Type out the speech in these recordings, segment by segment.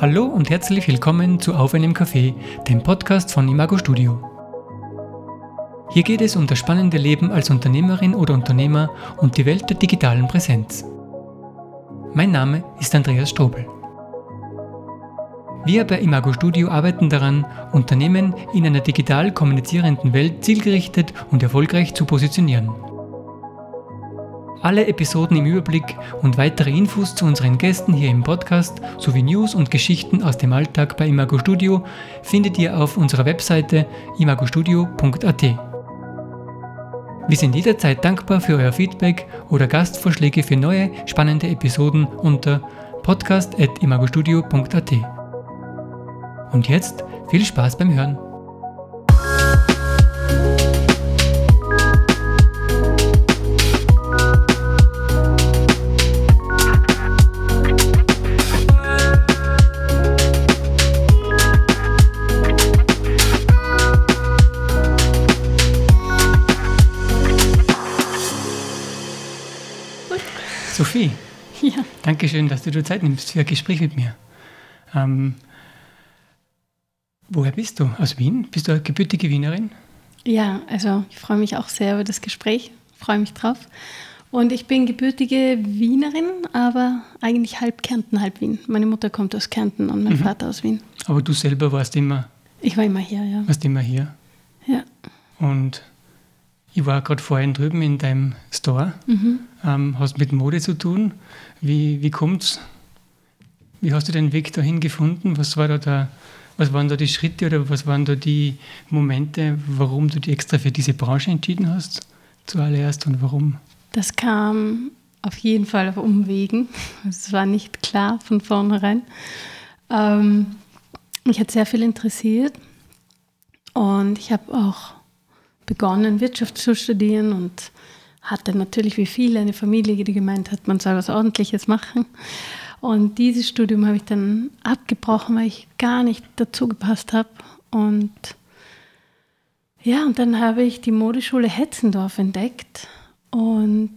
Hallo und herzlich willkommen zu Auf einem Café, dem Podcast von Imago Studio. Hier geht es um das spannende Leben als Unternehmerin oder Unternehmer und die Welt der digitalen Präsenz. Mein Name ist Andreas Strobel. Wir bei Imago Studio arbeiten daran, Unternehmen in einer digital kommunizierenden Welt zielgerichtet und erfolgreich zu positionieren. Alle Episoden im Überblick und weitere Infos zu unseren Gästen hier im Podcast sowie News und Geschichten aus dem Alltag bei Imago Studio findet ihr auf unserer Webseite imagostudio.at. Wir sind jederzeit dankbar für euer Feedback oder Gastvorschläge für neue spannende Episoden unter podcast.imagostudio.at. Und jetzt viel Spaß beim Hören. Sophie, Ja. danke schön, dass du dir Zeit nimmst für ein Gespräch mit mir. Ähm, woher bist du? Aus Wien? Bist du eine gebürtige Wienerin? ja, also ich freue mich auch sehr über das Gespräch, freue mich drauf. Und ich bin gebürtige Wienerin, aber eigentlich halb Kärnten, halb Wien. Meine Mutter kommt aus Kärnten und mein Vater aus Wien. Aber du selber warst immer, Ich war immer hier, ja. warst immer hier. Ja, Und ich war gerade vorhin drüben in deinem Store. Ähm, hast mit Mode zu tun. Wie, wie kommt's? Wie hast du den Weg dahin gefunden? Was, war da der, was waren da die Schritte oder was waren da die Momente, warum du dich extra für diese Branche entschieden hast? Zuallererst und warum? das kam auf jeden Fall auf Umwegen. Es war nicht klar von vornherein. Ähm, mich hat sehr viel interessiert und ich habe auch begonnen, Wirtschaft zu studieren und hatte natürlich wie viele eine Familie, die gemeint hat, man soll was Ordentliches machen. Und dieses Studium habe ich dann abgebrochen, weil ich gar nicht dazu gepasst habe. Und ja, und dann habe ich die Modeschule Hetzendorf entdeckt und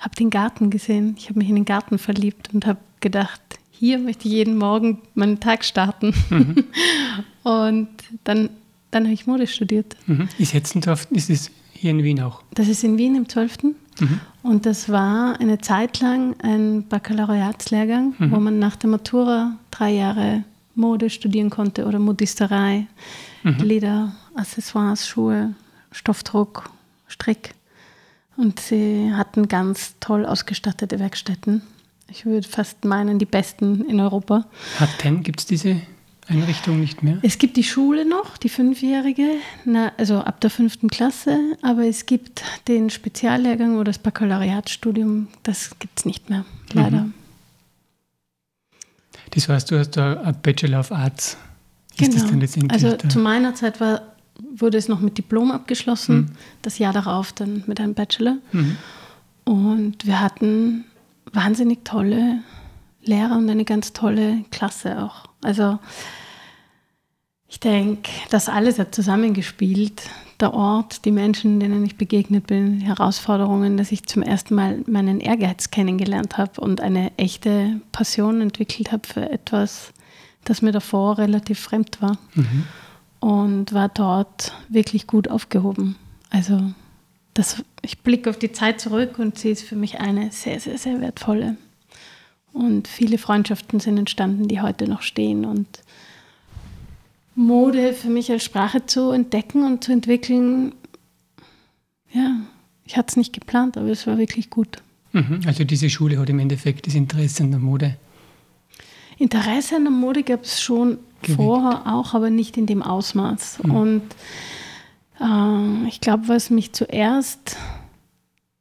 habe den Garten gesehen. Ich habe mich in den Garten verliebt und habe gedacht, hier möchte ich jeden Morgen meinen Tag starten. und dann, dann habe ich Mode studiert. Mhm. Ist Hetzendorf, ist es hier in Wien auch? Das ist in Wien im 12. Und das war eine Zeit lang ein Baccalaureatslehrgang, wo man nach der Matura drei Jahre Mode studieren konnte oder Modisterei, Leder, Accessoires, Schuhe, Stoffdruck, Strick. Und sie hatten ganz toll ausgestattete Werkstätten. Ich würde fast meinen, die besten in Europa. Hat Ten, gibt es diese Einrichtung nicht mehr? Es gibt die Schule noch, die fünfjährige, na, also ab der fünften Klasse, aber es gibt den Speziallehrgang oder das Baccalaureatsstudium, das gibt es nicht mehr, leider. Das heißt, du hast da ein Bachelor of Arts. Ist das dann letztendlich Also zu meiner Zeit war, wurde es noch mit Diplom abgeschlossen, das Jahr darauf dann mit einem Bachelor. Mhm. Und wir hatten wahnsinnig tolle Lehrer und eine ganz tolle Klasse auch. Also ich denke, das alles hat zusammengespielt. Der Ort, die Menschen, denen ich begegnet bin, die Herausforderungen, dass ich zum ersten Mal meinen Ehrgeiz kennengelernt habe und eine echte Passion entwickelt habe für etwas, das mir davor relativ fremd war. Und war dort wirklich gut aufgehoben. Also das, ich blicke auf die Zeit zurück und sie ist für mich eine sehr, sehr, sehr wertvolle. Und viele Freundschaften sind entstanden, die heute noch stehen. Und Mode für mich als Sprache zu entdecken und zu entwickeln, ja, ich hatte es nicht geplant, aber es war wirklich gut. Mhm. Also diese Schule hat im Endeffekt das Interesse an der Mode. Interesse an der Mode gab es schon Geweckt. vorher auch, aber nicht in dem Ausmaß. Und äh, ich glaube, was mich zuerst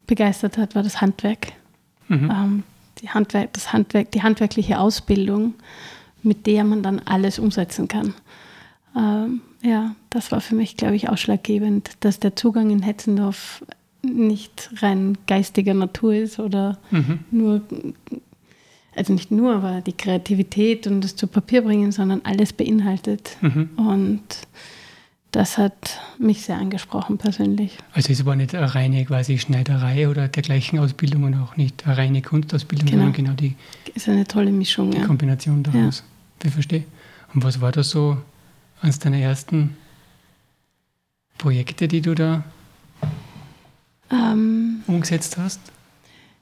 begeistert hat, war das Handwerk. Mhm. Ähm, die, Handwerk das Handwerk, die handwerkliche Ausbildung, mit der man dann alles umsetzen kann. Ähm, ja, das war für mich, glaube ich, ausschlaggebend, dass der Zugang in Hetzendorf nicht rein geistiger Natur ist oder Mhm. nur, also nicht nur, aber die Kreativität und das zu Papier bringen, sondern alles beinhaltet. Mhm. Und das hat mich sehr angesprochen persönlich. Also es war nicht eine reine quasi Schneiderei oder dergleichen Ausbildung und auch nicht eine reine Kunstausbildung, Genau. sondern genau die, Ist eine tolle Mischung, die ja. Kombination daraus. Ich verstehe. Und was war da so eines deiner ersten Projekte, die du da Ähm, umgesetzt hast?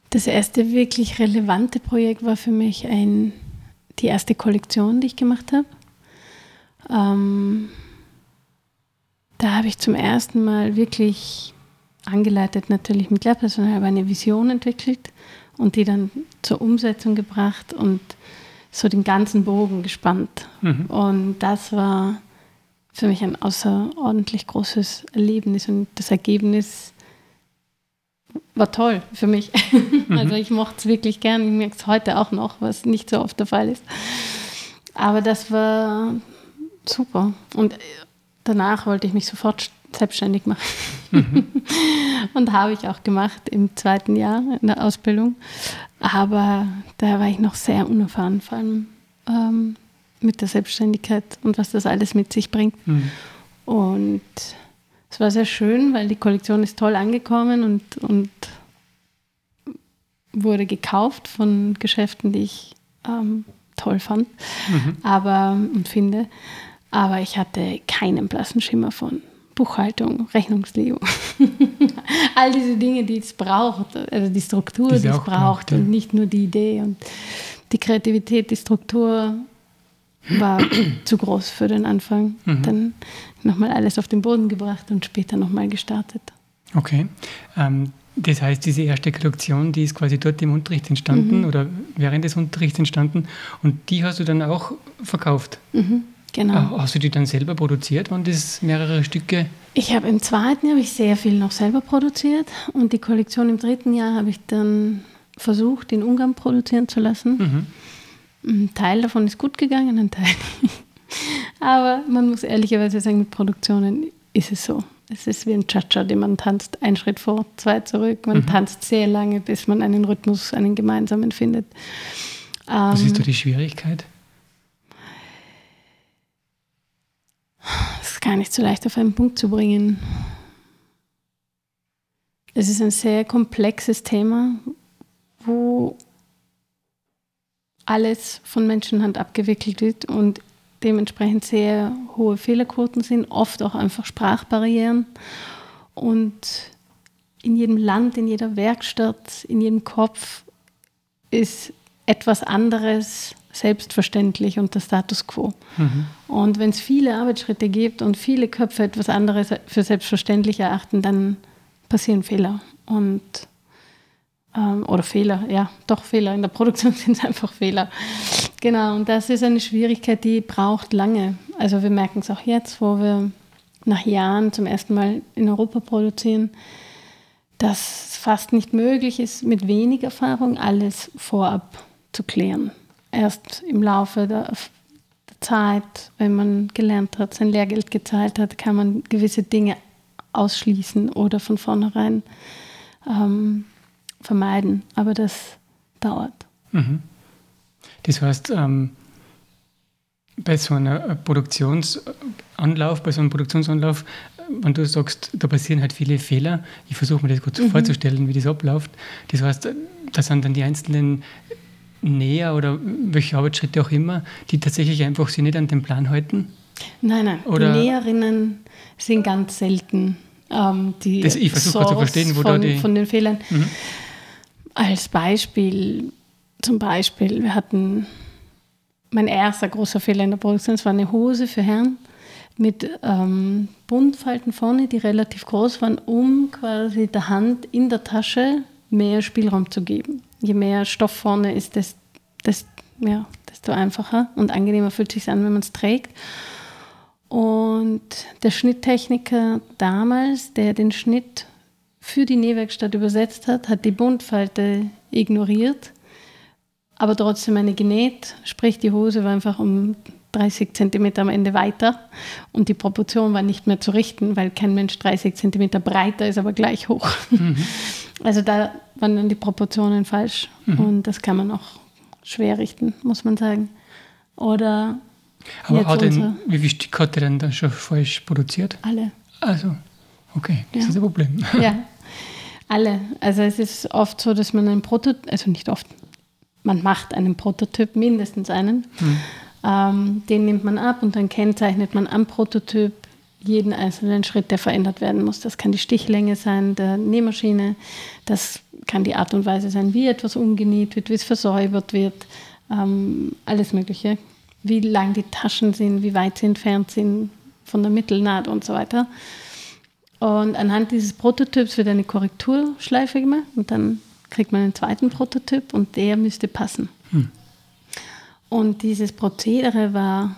das erste wirklich relevante Projekt war für mich ein, die erste Kollektion, die ich gemacht habe. Ähm, da habe ich zum ersten Mal wirklich angeleitet, natürlich mit Lehrpersonal, aber eine Vision entwickelt und die dann zur Umsetzung gebracht und so den ganzen Bogen gespannt. Mhm. Und das war für mich ein außerordentlich großes Erlebnis und das Ergebnis war toll für mich. Also ich mochte es wirklich gern. Ich merke es heute auch noch, was nicht so oft der Fall ist. Aber das war super. Und danach wollte ich mich sofort selbstständig machen. Und habe ich auch gemacht im zweiten Jahr in der Ausbildung. Aber da war ich noch sehr unerfahren, vor allem ähm, mit der Selbstständigkeit und was das alles mit sich bringt. Mhm. Und es war sehr schön, weil die Kollektion ist toll angekommen und, und wurde gekauft von Geschäften, die ich ähm, toll fand Mhm. aber, und finde. Aber ich hatte keinen blassen Schimmer von Buchhaltung, Rechnungslegung. All diese Dinge, die es braucht, also die Struktur, Die die, es es auch braucht braucht, ja. und nicht nur die Idee und die Kreativität, die Struktur war zu groß für den Anfang. Mhm. Dann nochmal alles auf den Boden gebracht und später nochmal gestartet. Okay. Ähm, das heißt, diese erste Kollektion, die ist quasi dort im Unterricht entstanden oder während des Unterrichts entstanden und die hast du dann auch verkauft. Mhm, genau. Ah, Hast du die dann selber produziert? Waren das mehrere Stücke? Ich habe im zweiten Jahr habe ich sehr viel noch selber produziert und die Kollektion im dritten Jahr habe ich dann versucht, in Ungarn produzieren zu lassen. Mhm. Ein Teil davon ist gut gegangen, ein Teil nicht. Aber man muss ehrlicherweise sagen, mit Produktionen ist es so. Es ist wie ein Cha-Cha, den man tanzt, ein Schritt vor, zwei zurück. Man tanzt sehr lange, bis man einen Rhythmus, einen gemeinsamen findet. Was Ähm, ist da die Schwierigkeit? Es ist gar nicht so leicht auf einen Punkt zu bringen. Es ist ein sehr komplexes Thema, wo alles von Menschenhand abgewickelt wird und dementsprechend sehr hohe Fehlerquoten sind, oft auch einfach Sprachbarrieren. Und in jedem Land, in jeder Werkstatt, in jedem Kopf ist etwas anderes selbstverständlich und der Status quo. Und wenn es viele Arbeitsschritte gibt und viele Köpfe etwas anderes für selbstverständlich erachten, dann passieren Fehler. Und ähm, oder Fehler, ja, doch Fehler. In der Produktion sind es einfach Fehler. Genau, und das ist eine Schwierigkeit, die braucht lange. Also wir merken es auch jetzt, wo wir nach Jahren zum ersten Mal in Europa produzieren, dass es fast nicht möglich ist, mit wenig Erfahrung alles vorab zu klären. Erst im Laufe der, der Zeit, wenn man gelernt hat, sein Lehrgeld gezahlt hat, kann man gewisse Dinge ausschließen oder von vornherein ähm, vermeiden. Aber das dauert. Mhm. Das heißt, ähm, bei so einer Produktionsanlauf, bei so einem Produktionsanlauf, wenn du sagst, da passieren halt viele Fehler, ich versuche mir das kurz Mhm. vorzustellen, wie das abläuft. Das heißt, da sind dann die einzelnen Näher oder welche Arbeitsschritte auch immer, die tatsächlich einfach sich nicht an den Plan halten. Nein, nein, Oder- die Näherinnen sind ganz selten ähm, die Das- ich versuche zu verstehen, wo da von, die- von den Fehlern. Mhm. Als Beispiel, zum Beispiel, wir hatten mein erster großer Fehler in der Produktion, es war eine Hose für Herren mit ähm, Buntfalten vorne, die relativ groß waren, um quasi der Hand in der Tasche mehr Spielraum zu geben. Je mehr Stoff vorne ist, desto, desto, ja, desto einfacher und angenehmer fühlt es sich an, wenn man es trägt. Und der Schnitttechniker damals, der den Schnitt für die Nähwerkstatt übersetzt hat, hat die Buntfalte ignoriert, aber trotzdem eine genäht. Sprich, die Hose war einfach um 30 Zentimeter am Ende weiter und die Proportion war nicht mehr zu richten, weil kein Mensch 30 Zentimeter breiter ist, aber gleich hoch. Also da waren dann die Proportionen falsch und das kann man auch schwer richten, muss man sagen. Oder Aber hat denn, wie viele Stück hat er denn dann schon falsch produziert? Alle. Also, okay, das ja. ist ein Problem. Ja, alle. Also es ist oft so, dass man einen Prototyp, also nicht oft, man macht einen Prototyp, mindestens einen. Hm. Ähm, den nimmt man ab und dann kennzeichnet man am Prototyp jeden einzelnen Schritt, der verändert werden muss. Das kann die Stichlänge sein der Nähmaschine, das kann die Art und Weise sein, wie etwas umgenäht wird, wie es versäubert wird, ähm, alles Mögliche. Wie lang die Taschen sind, wie weit sie entfernt sind von der Mittelnaht und so weiter. Und anhand dieses Prototyps wird eine Korrekturschleife gemacht und dann kriegt man einen zweiten Prototyp und der müsste passen. Hm. Und dieses Prozedere war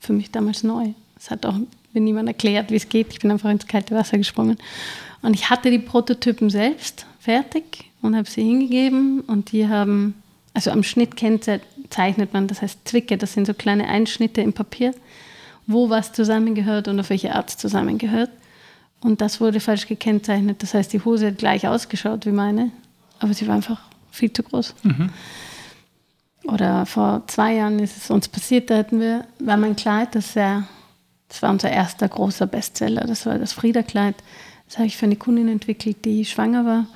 für mich damals neu. Es hat auch mir niemand erklärt, wie es geht. Ich bin einfach ins kalte Wasser gesprungen. Und ich hatte die Prototypen selbst fertig und habe sie hingegeben und die haben, also am Schnitt zeichnet man, das heißt Zwicke, das sind so kleine Einschnitte im Papier, wo was zusammengehört und auf welche Art es zusammengehört. Und das wurde falsch gekennzeichnet. Das heißt, die Hose hat gleich ausgeschaut wie meine, aber sie war einfach viel zu groß. Mhm. Oder vor zwei Jahren ist es uns passiert, da hatten wir, war mein Kleid, das sehr, das war unser erster großer Bestseller, das war das Friederkleid. Das habe ich für eine Kundin entwickelt, die schwanger war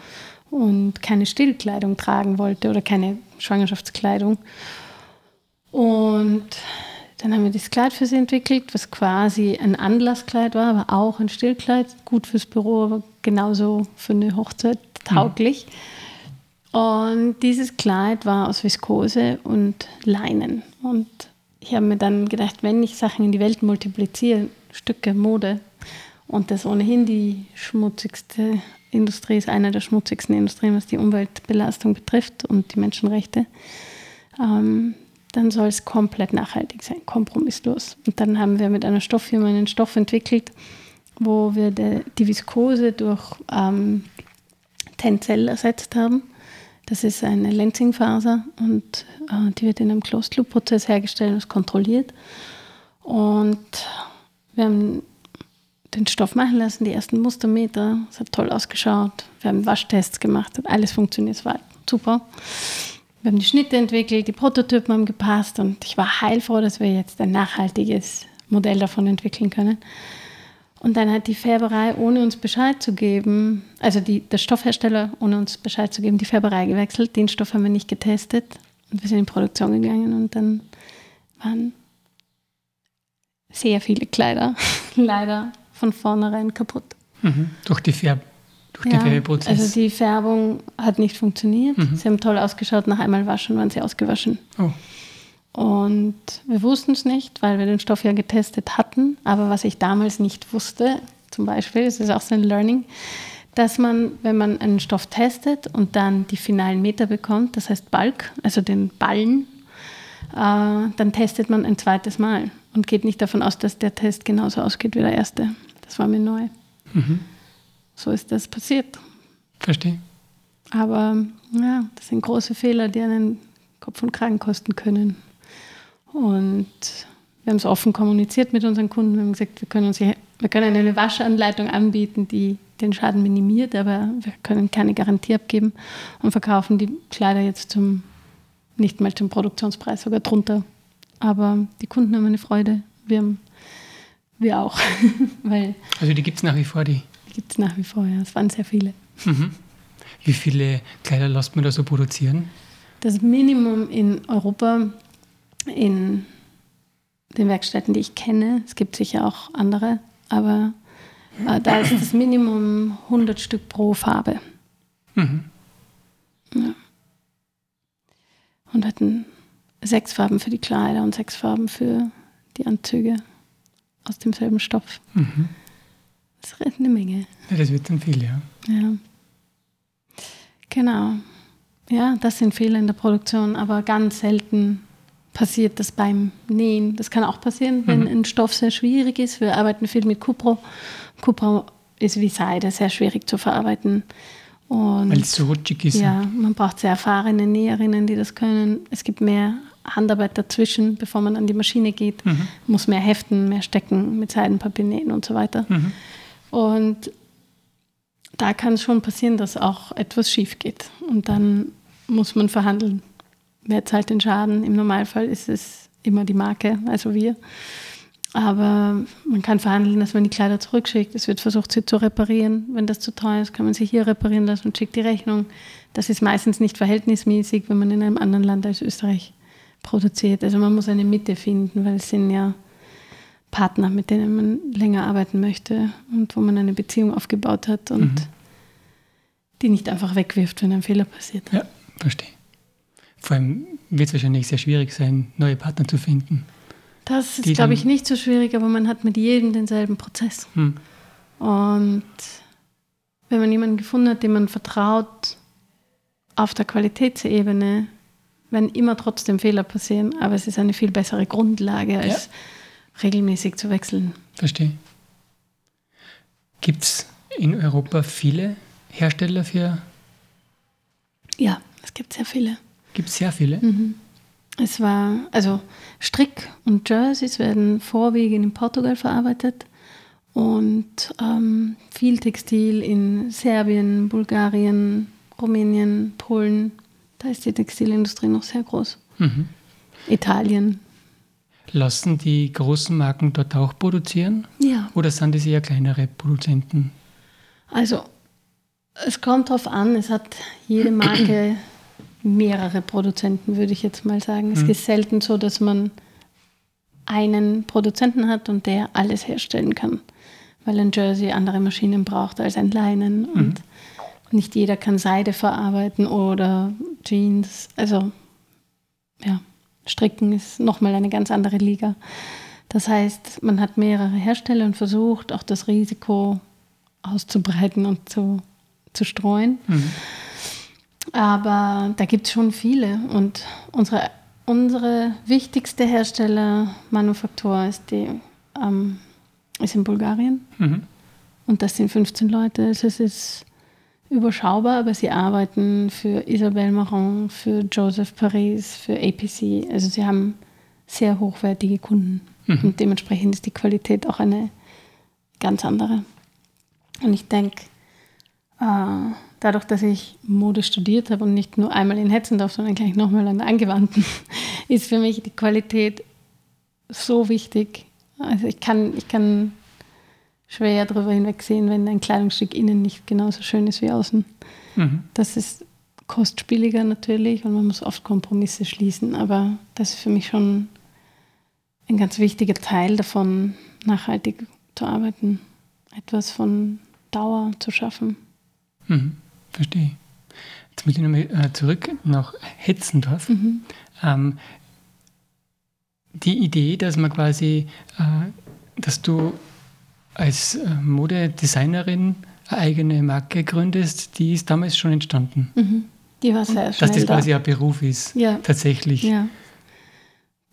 und keine Stillkleidung tragen wollte oder keine Schwangerschaftskleidung. Und dann haben wir das Kleid für sie entwickelt, was quasi ein Anlasskleid war, aber auch ein Stillkleid, gut fürs Büro, aber genauso für eine Hochzeit tauglich. Mhm. Und dieses Kleid war aus Viskose und Leinen. Und ich habe mir dann gedacht, wenn ich Sachen in die Welt multipliziere, Stücke, Mode, und das ohnehin die schmutzigste Industrie ist, eine der schmutzigsten Industrien, was die Umweltbelastung betrifft und die Menschenrechte, ähm, dann soll es komplett nachhaltig sein, kompromisslos. Und dann haben wir mit einer Stofffirma einen Stoff entwickelt, wo wir die Viskose durch ähm, Tencel ersetzt haben. Das ist eine Lenzingfaser und äh, die wird in einem Closed-Loop-Prozess hergestellt und kontrolliert. Und wir haben den Stoff machen lassen, die ersten Mustermeter. Es hat toll ausgeschaut. Wir haben Waschtests gemacht, hat alles funktioniert, es war super. Wir haben die Schnitte entwickelt, die Prototypen haben gepasst und ich war heilfroh, dass wir jetzt ein nachhaltiges Modell davon entwickeln können. Und dann hat die Färberei, ohne uns Bescheid zu geben, also die, der Stoffhersteller, ohne uns Bescheid zu geben, die Färberei gewechselt. Den Stoff haben wir nicht getestet und wir sind in Produktion gegangen und dann waren sehr viele Kleider leider von vornherein kaputt. Mhm. Durch die Färb durch ja, den Färbeprozess? Also die Färbung hat nicht funktioniert. Mhm. Sie haben toll ausgeschaut, nach einmal waschen waren sie ausgewaschen. Oh. Und wir wussten es nicht, weil wir den Stoff ja getestet hatten. Aber was ich damals nicht wusste, zum Beispiel, das ist auch so ein Learning, dass man, wenn man einen Stoff testet und dann die finalen Meter bekommt, das heißt Balk, also den Ballen, äh, dann testet man ein zweites Mal und geht nicht davon aus, dass der Test genauso ausgeht wie der erste. Das war mir neu. Mhm so ist das passiert. Verstehe. Aber ja, das sind große Fehler, die einen Kopf und Kragen kosten können. Und wir haben es offen kommuniziert mit unseren Kunden. Wir haben gesagt, wir können, uns hier, wir können eine Waschanleitung anbieten, die den Schaden minimiert, aber wir können keine Garantie abgeben und verkaufen die Kleider jetzt zum nicht mal zum Produktionspreis, sogar drunter. Aber die Kunden haben eine Freude. Wir, haben, wir auch. Weil also die gibt es nach wie vor, die gibt es nach wie vor, ja. Es waren sehr viele. Mhm. Wie viele Kleider lässt man da so produzieren? Das Minimum in Europa, in den Werkstätten, die ich kenne, es gibt sicher auch andere, aber äh, da ist das Minimum 100 Stück pro Farbe. Mhm. Ja. Und hatten sechs Farben für die Kleider und sechs Farben für die Anzüge aus demselben Stoff. Mhm. Das ist eine Menge. Ja, das wird dann viel, ja. Ja. Genau. Ja, das sind Fehler in der Produktion, aber ganz selten passiert das beim Nähen. Das kann auch passieren, wenn mhm. ein Stoff sehr schwierig ist. Wir arbeiten viel mit Cupro. Cupro ist wie Seide sehr schwierig zu verarbeiten. Weil es so rutschig ist. Ja, man braucht sehr erfahrene Näherinnen, die das können. Es gibt mehr Handarbeit dazwischen, bevor man an die Maschine geht. Mhm. Muss mehr heften, mehr stecken, mit Seidenpapier nähen und so weiter. Mhm. Und da kann es schon passieren, dass auch etwas schief geht. Und dann muss man verhandeln. Wer zahlt den Schaden? Im Normalfall ist es immer die Marke, also wir. Aber man kann verhandeln, dass man die Kleider zurückschickt. Es wird versucht, sie zu reparieren. Wenn das zu teuer ist, kann man sie hier reparieren lassen und schickt die Rechnung. Das ist meistens nicht verhältnismäßig, wenn man in einem anderen Land als Österreich produziert. Also man muss eine Mitte finden, weil es sind ja Partner, mit denen man länger arbeiten möchte und wo man eine Beziehung aufgebaut hat und mhm. die nicht einfach wegwirft, wenn ein Fehler passiert. Ja, verstehe. Vor allem wird es wahrscheinlich sehr schwierig sein, neue Partner zu finden. Das ist, glaube ich, nicht so schwierig, aber man hat mit jedem denselben Prozess. Hm. Und wenn man jemanden gefunden hat, dem man vertraut, auf der Qualitätsebene, werden immer trotzdem Fehler passieren, aber es ist eine viel bessere Grundlage, als ja. Regelmäßig zu wechseln. Verstehe. Gibt es in Europa viele Hersteller für? Ja, es gibt sehr viele. Gibt es sehr viele? Mhm. Es war, also Strick und Jerseys werden vorwiegend in Portugal verarbeitet und ähm, viel Textil in Serbien, Bulgarien, Rumänien, Polen. Da ist die Textilindustrie noch sehr groß. Mhm. Italien. Lassen die großen Marken dort auch produzieren? Ja. Oder sind das eher kleinere Produzenten? Also, es kommt darauf an, es hat jede Marke mehrere Produzenten, würde ich jetzt mal sagen. Es mhm. ist selten so, dass man einen Produzenten hat und der alles herstellen kann, weil ein Jersey andere Maschinen braucht als ein Leinen mhm. und nicht jeder kann Seide verarbeiten oder Jeans. Also ja, Stricken ist nochmal eine ganz andere Liga. Das heißt, man hat mehrere Hersteller und versucht auch das Risiko auszubreiten und zu, zu streuen. Mhm. Aber da gibt es schon viele. Und unsere, unsere wichtigste Herstellermanufaktur ist, die, ähm, ist in Bulgarien. Mhm. Und das sind 15 Leute. Also es ist überschaubar, aber sie arbeiten für Isabelle Marron, für Joseph Paris, für APC. Also sie haben sehr hochwertige Kunden. Mhm. Und dementsprechend ist die Qualität auch eine ganz andere. Und ich denke, äh, dadurch, dass ich Mode studiert habe und nicht nur einmal in Hetzendorf, sondern gleich nochmal an der Angewandten, ist für mich die Qualität so wichtig. Also ich kann, ich kann schwer darüber hinwegsehen, wenn ein Kleidungsstück innen nicht genauso schön ist wie außen. Mhm. Das ist kostspieliger natürlich und man muss oft Kompromisse schließen, aber das ist für mich schon ein ganz wichtiger Teil davon, nachhaltig zu arbeiten, etwas von Dauer zu schaffen. Mhm. Verstehe. Jetzt muss ich nochmal äh, zurück nach Hetzendorf. Mhm. Ähm, die Idee, dass man quasi, äh, dass du als äh, Modedesignerin eine eigene Marke gründest, die ist damals schon entstanden. Mhm. Die war sehr schnell Dass das quasi ein Beruf ist, ja. tatsächlich. Ja.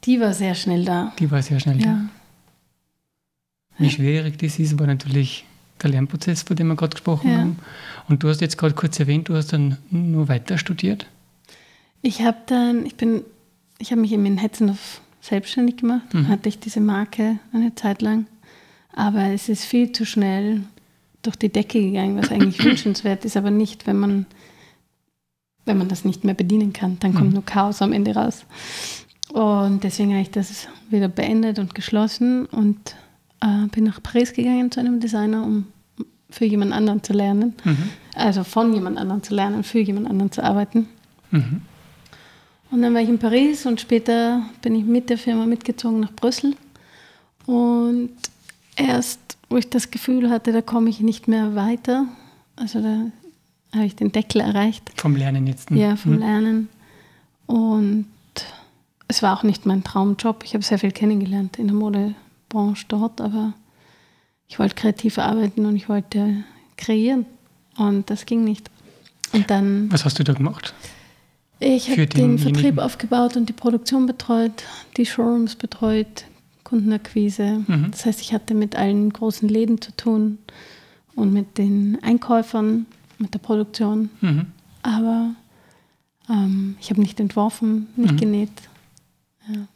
Die war sehr schnell da. Die war sehr schnell ja. da. Wie schwierig das ist, war natürlich der Lernprozess, von dem wir gerade gesprochen ja. haben. Und du hast jetzt gerade kurz erwähnt, du hast dann nur weiter studiert? Ich habe dann, ich bin, ich habe mich eben in Hetzendorf selbstständig gemacht, mhm. hatte ich diese Marke eine Zeit lang. Aber es ist viel zu schnell durch die Decke gegangen, was eigentlich wünschenswert ist, aber nicht, wenn man, wenn man das nicht mehr bedienen kann. Dann kommt mhm. nur Chaos am Ende raus. Und deswegen habe ich das wieder beendet und geschlossen und äh, bin nach Paris gegangen zu einem Designer, um für jemand anderen zu lernen. Mhm. Also von jemand anderen zu lernen, für jemand anderen zu arbeiten. Mhm. Und dann war ich in Paris und später bin ich mit der Firma mitgezogen nach Brüssel. Und erst, wo ich das Gefühl hatte, da komme ich nicht mehr weiter, also da habe ich den Deckel erreicht. Vom Lernen jetzt? Ne? Ja, vom mhm. Lernen. Und es war auch nicht mein Traumjob. Ich habe sehr viel kennengelernt in der Modebranche dort, aber ich wollte kreativ arbeiten und ich wollte kreieren. Und das ging nicht. Und dann. Was hast du da gemacht? Ich habe den Vertrieb aufgebaut und die Produktion betreut, die Showrooms betreut, Kundenakquise. Mhm. Das heißt, ich hatte mit allen großen Läden zu tun und mit den Einkäufern, mit der Produktion. Mhm. Aber ähm, ich habe nicht entworfen, nicht mhm. genäht. Ja.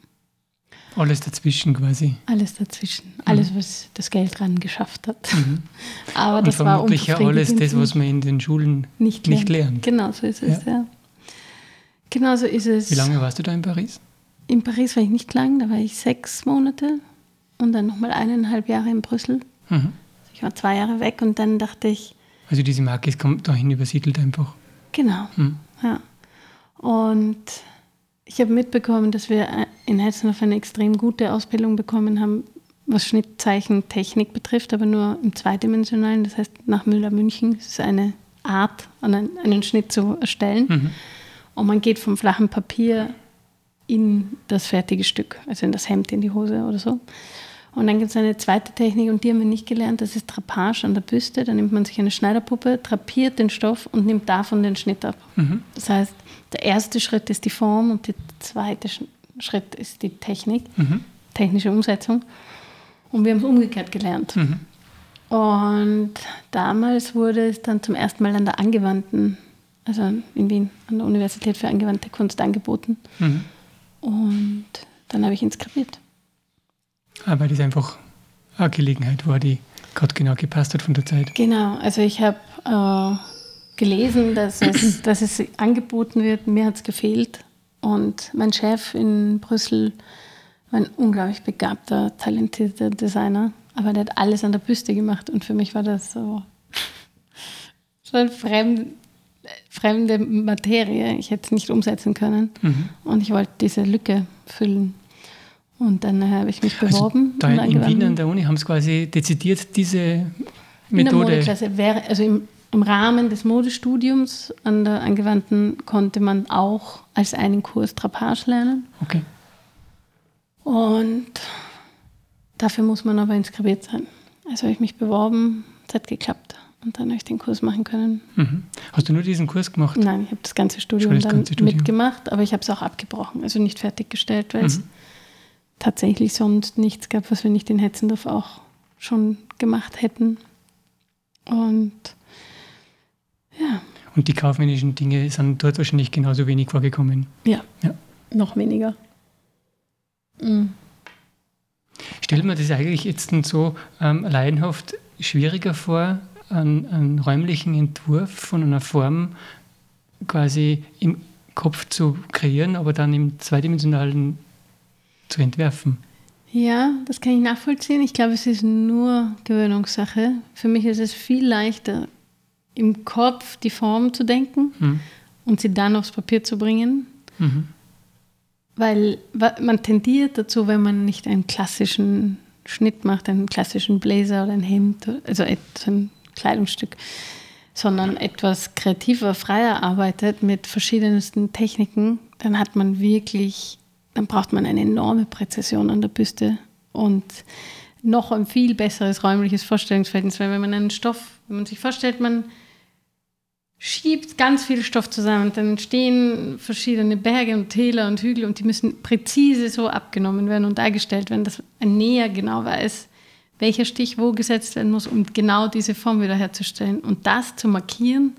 Alles dazwischen quasi. Alles dazwischen. Alles, mhm. was das Geld ran geschafft hat. Mhm. Aber Und das war ja alles das, was man in den Schulen nicht, nicht lernt. Genau so ist es, ja. ja. Genau so ist es. Wie lange warst du da in Paris? In Paris war ich nicht lang, da war ich sechs Monate und dann nochmal eineinhalb Jahre in Brüssel. Mhm. Ich war zwei Jahre weg und dann dachte ich. Also diese Marke kommt dahin übersiedelt einfach. Genau. Mhm. Ja. Und ich habe mitbekommen, dass wir in Hetzendorf eine extrem gute Ausbildung bekommen haben, was Schnittzeichentechnik betrifft, aber nur im zweidimensionalen. Das heißt, nach Müller-München ist es eine Art, einen, einen Schnitt zu erstellen. Mhm. Und man geht vom flachen Papier in das fertige Stück, also in das Hemd, in die Hose oder so. Und dann gibt es eine zweite Technik und die haben wir nicht gelernt, das ist Trapage an der Büste. Da nimmt man sich eine Schneiderpuppe, drapiert den Stoff und nimmt davon den Schnitt ab. Mhm. Das heißt, der erste Schritt ist die Form und der zweite Schritt ist die Technik, mhm. technische Umsetzung. Und wir haben es umgekehrt gelernt. Mhm. Und damals wurde es dann zum ersten Mal an der angewandten, also in Wien, an der Universität für angewandte Kunst angeboten. Und dann habe ich inskribiert. Aber das einfach eine Gelegenheit war, die gerade genau gepasst hat von der Zeit. Genau, also ich habe äh, gelesen, dass es, dass es angeboten wird. Mir hat es gefehlt. Und mein Chef in Brüssel war ein unglaublich begabter, talentierter Designer, aber der hat alles an der Büste gemacht und für mich war das so schon fremd, fremde Materie. Ich hätte es nicht umsetzen können mhm. und ich wollte diese Lücke füllen. Und dann habe ich mich also beworben. Also da in Wien an der Uni haben sie quasi dezidiert diese Methode. In der Modeklasse wäre, also im, im Rahmen des Modestudiums an der Angewandten konnte man auch als einen Kurs Trapage lernen. Okay. Und dafür muss man aber inskribiert sein. Also habe ich mich beworben, es hat geklappt. Und dann habe ich den Kurs machen können. Mhm. Hast du nur diesen Kurs gemacht? Nein, ich habe das ganze Studium das ganze dann Studium. mitgemacht, aber ich habe es auch abgebrochen, also nicht fertiggestellt, weil mhm. es tatsächlich sonst nichts gab, was wir nicht in Hetzendorf auch schon gemacht hätten. Und ja. Und die kaufmännischen Dinge sind dort wahrscheinlich genauso wenig vorgekommen. Ja, ja. noch weniger. Mhm. Stellt man das eigentlich jetzt so ähm, leidenhaft schwieriger vor, einen, einen, räumlichen Entwurf von einer Form quasi im Kopf zu kreieren, aber dann im zweidimensionalen zu entwerfen? Ja, das kann ich nachvollziehen. Ich glaube, es ist nur Gewöhnungssache. Für mich ist es viel leichter, im Kopf die Form zu denken mhm. und sie dann aufs Papier zu bringen. Mhm. Weil man tendiert dazu, wenn man nicht einen klassischen Schnitt macht, einen klassischen Blazer oder ein Hemd, also ein Kleidungsstück, sondern etwas kreativer, freier arbeitet mit verschiedensten Techniken, dann hat man wirklich, dann braucht man eine enorme Präzision an der Büste und noch ein viel besseres räumliches Vorstellungsverhältnis, weil wenn man einen Stoff, wenn man sich vorstellt, man schiebt ganz viel Stoff zusammen. Und dann entstehen verschiedene Berge und Täler und Hügel und die müssen präzise so abgenommen werden und dargestellt werden, dass ein Näher genau weiß, welcher Stich wo gesetzt werden muss, um genau diese Form wiederherzustellen. Und das zu markieren,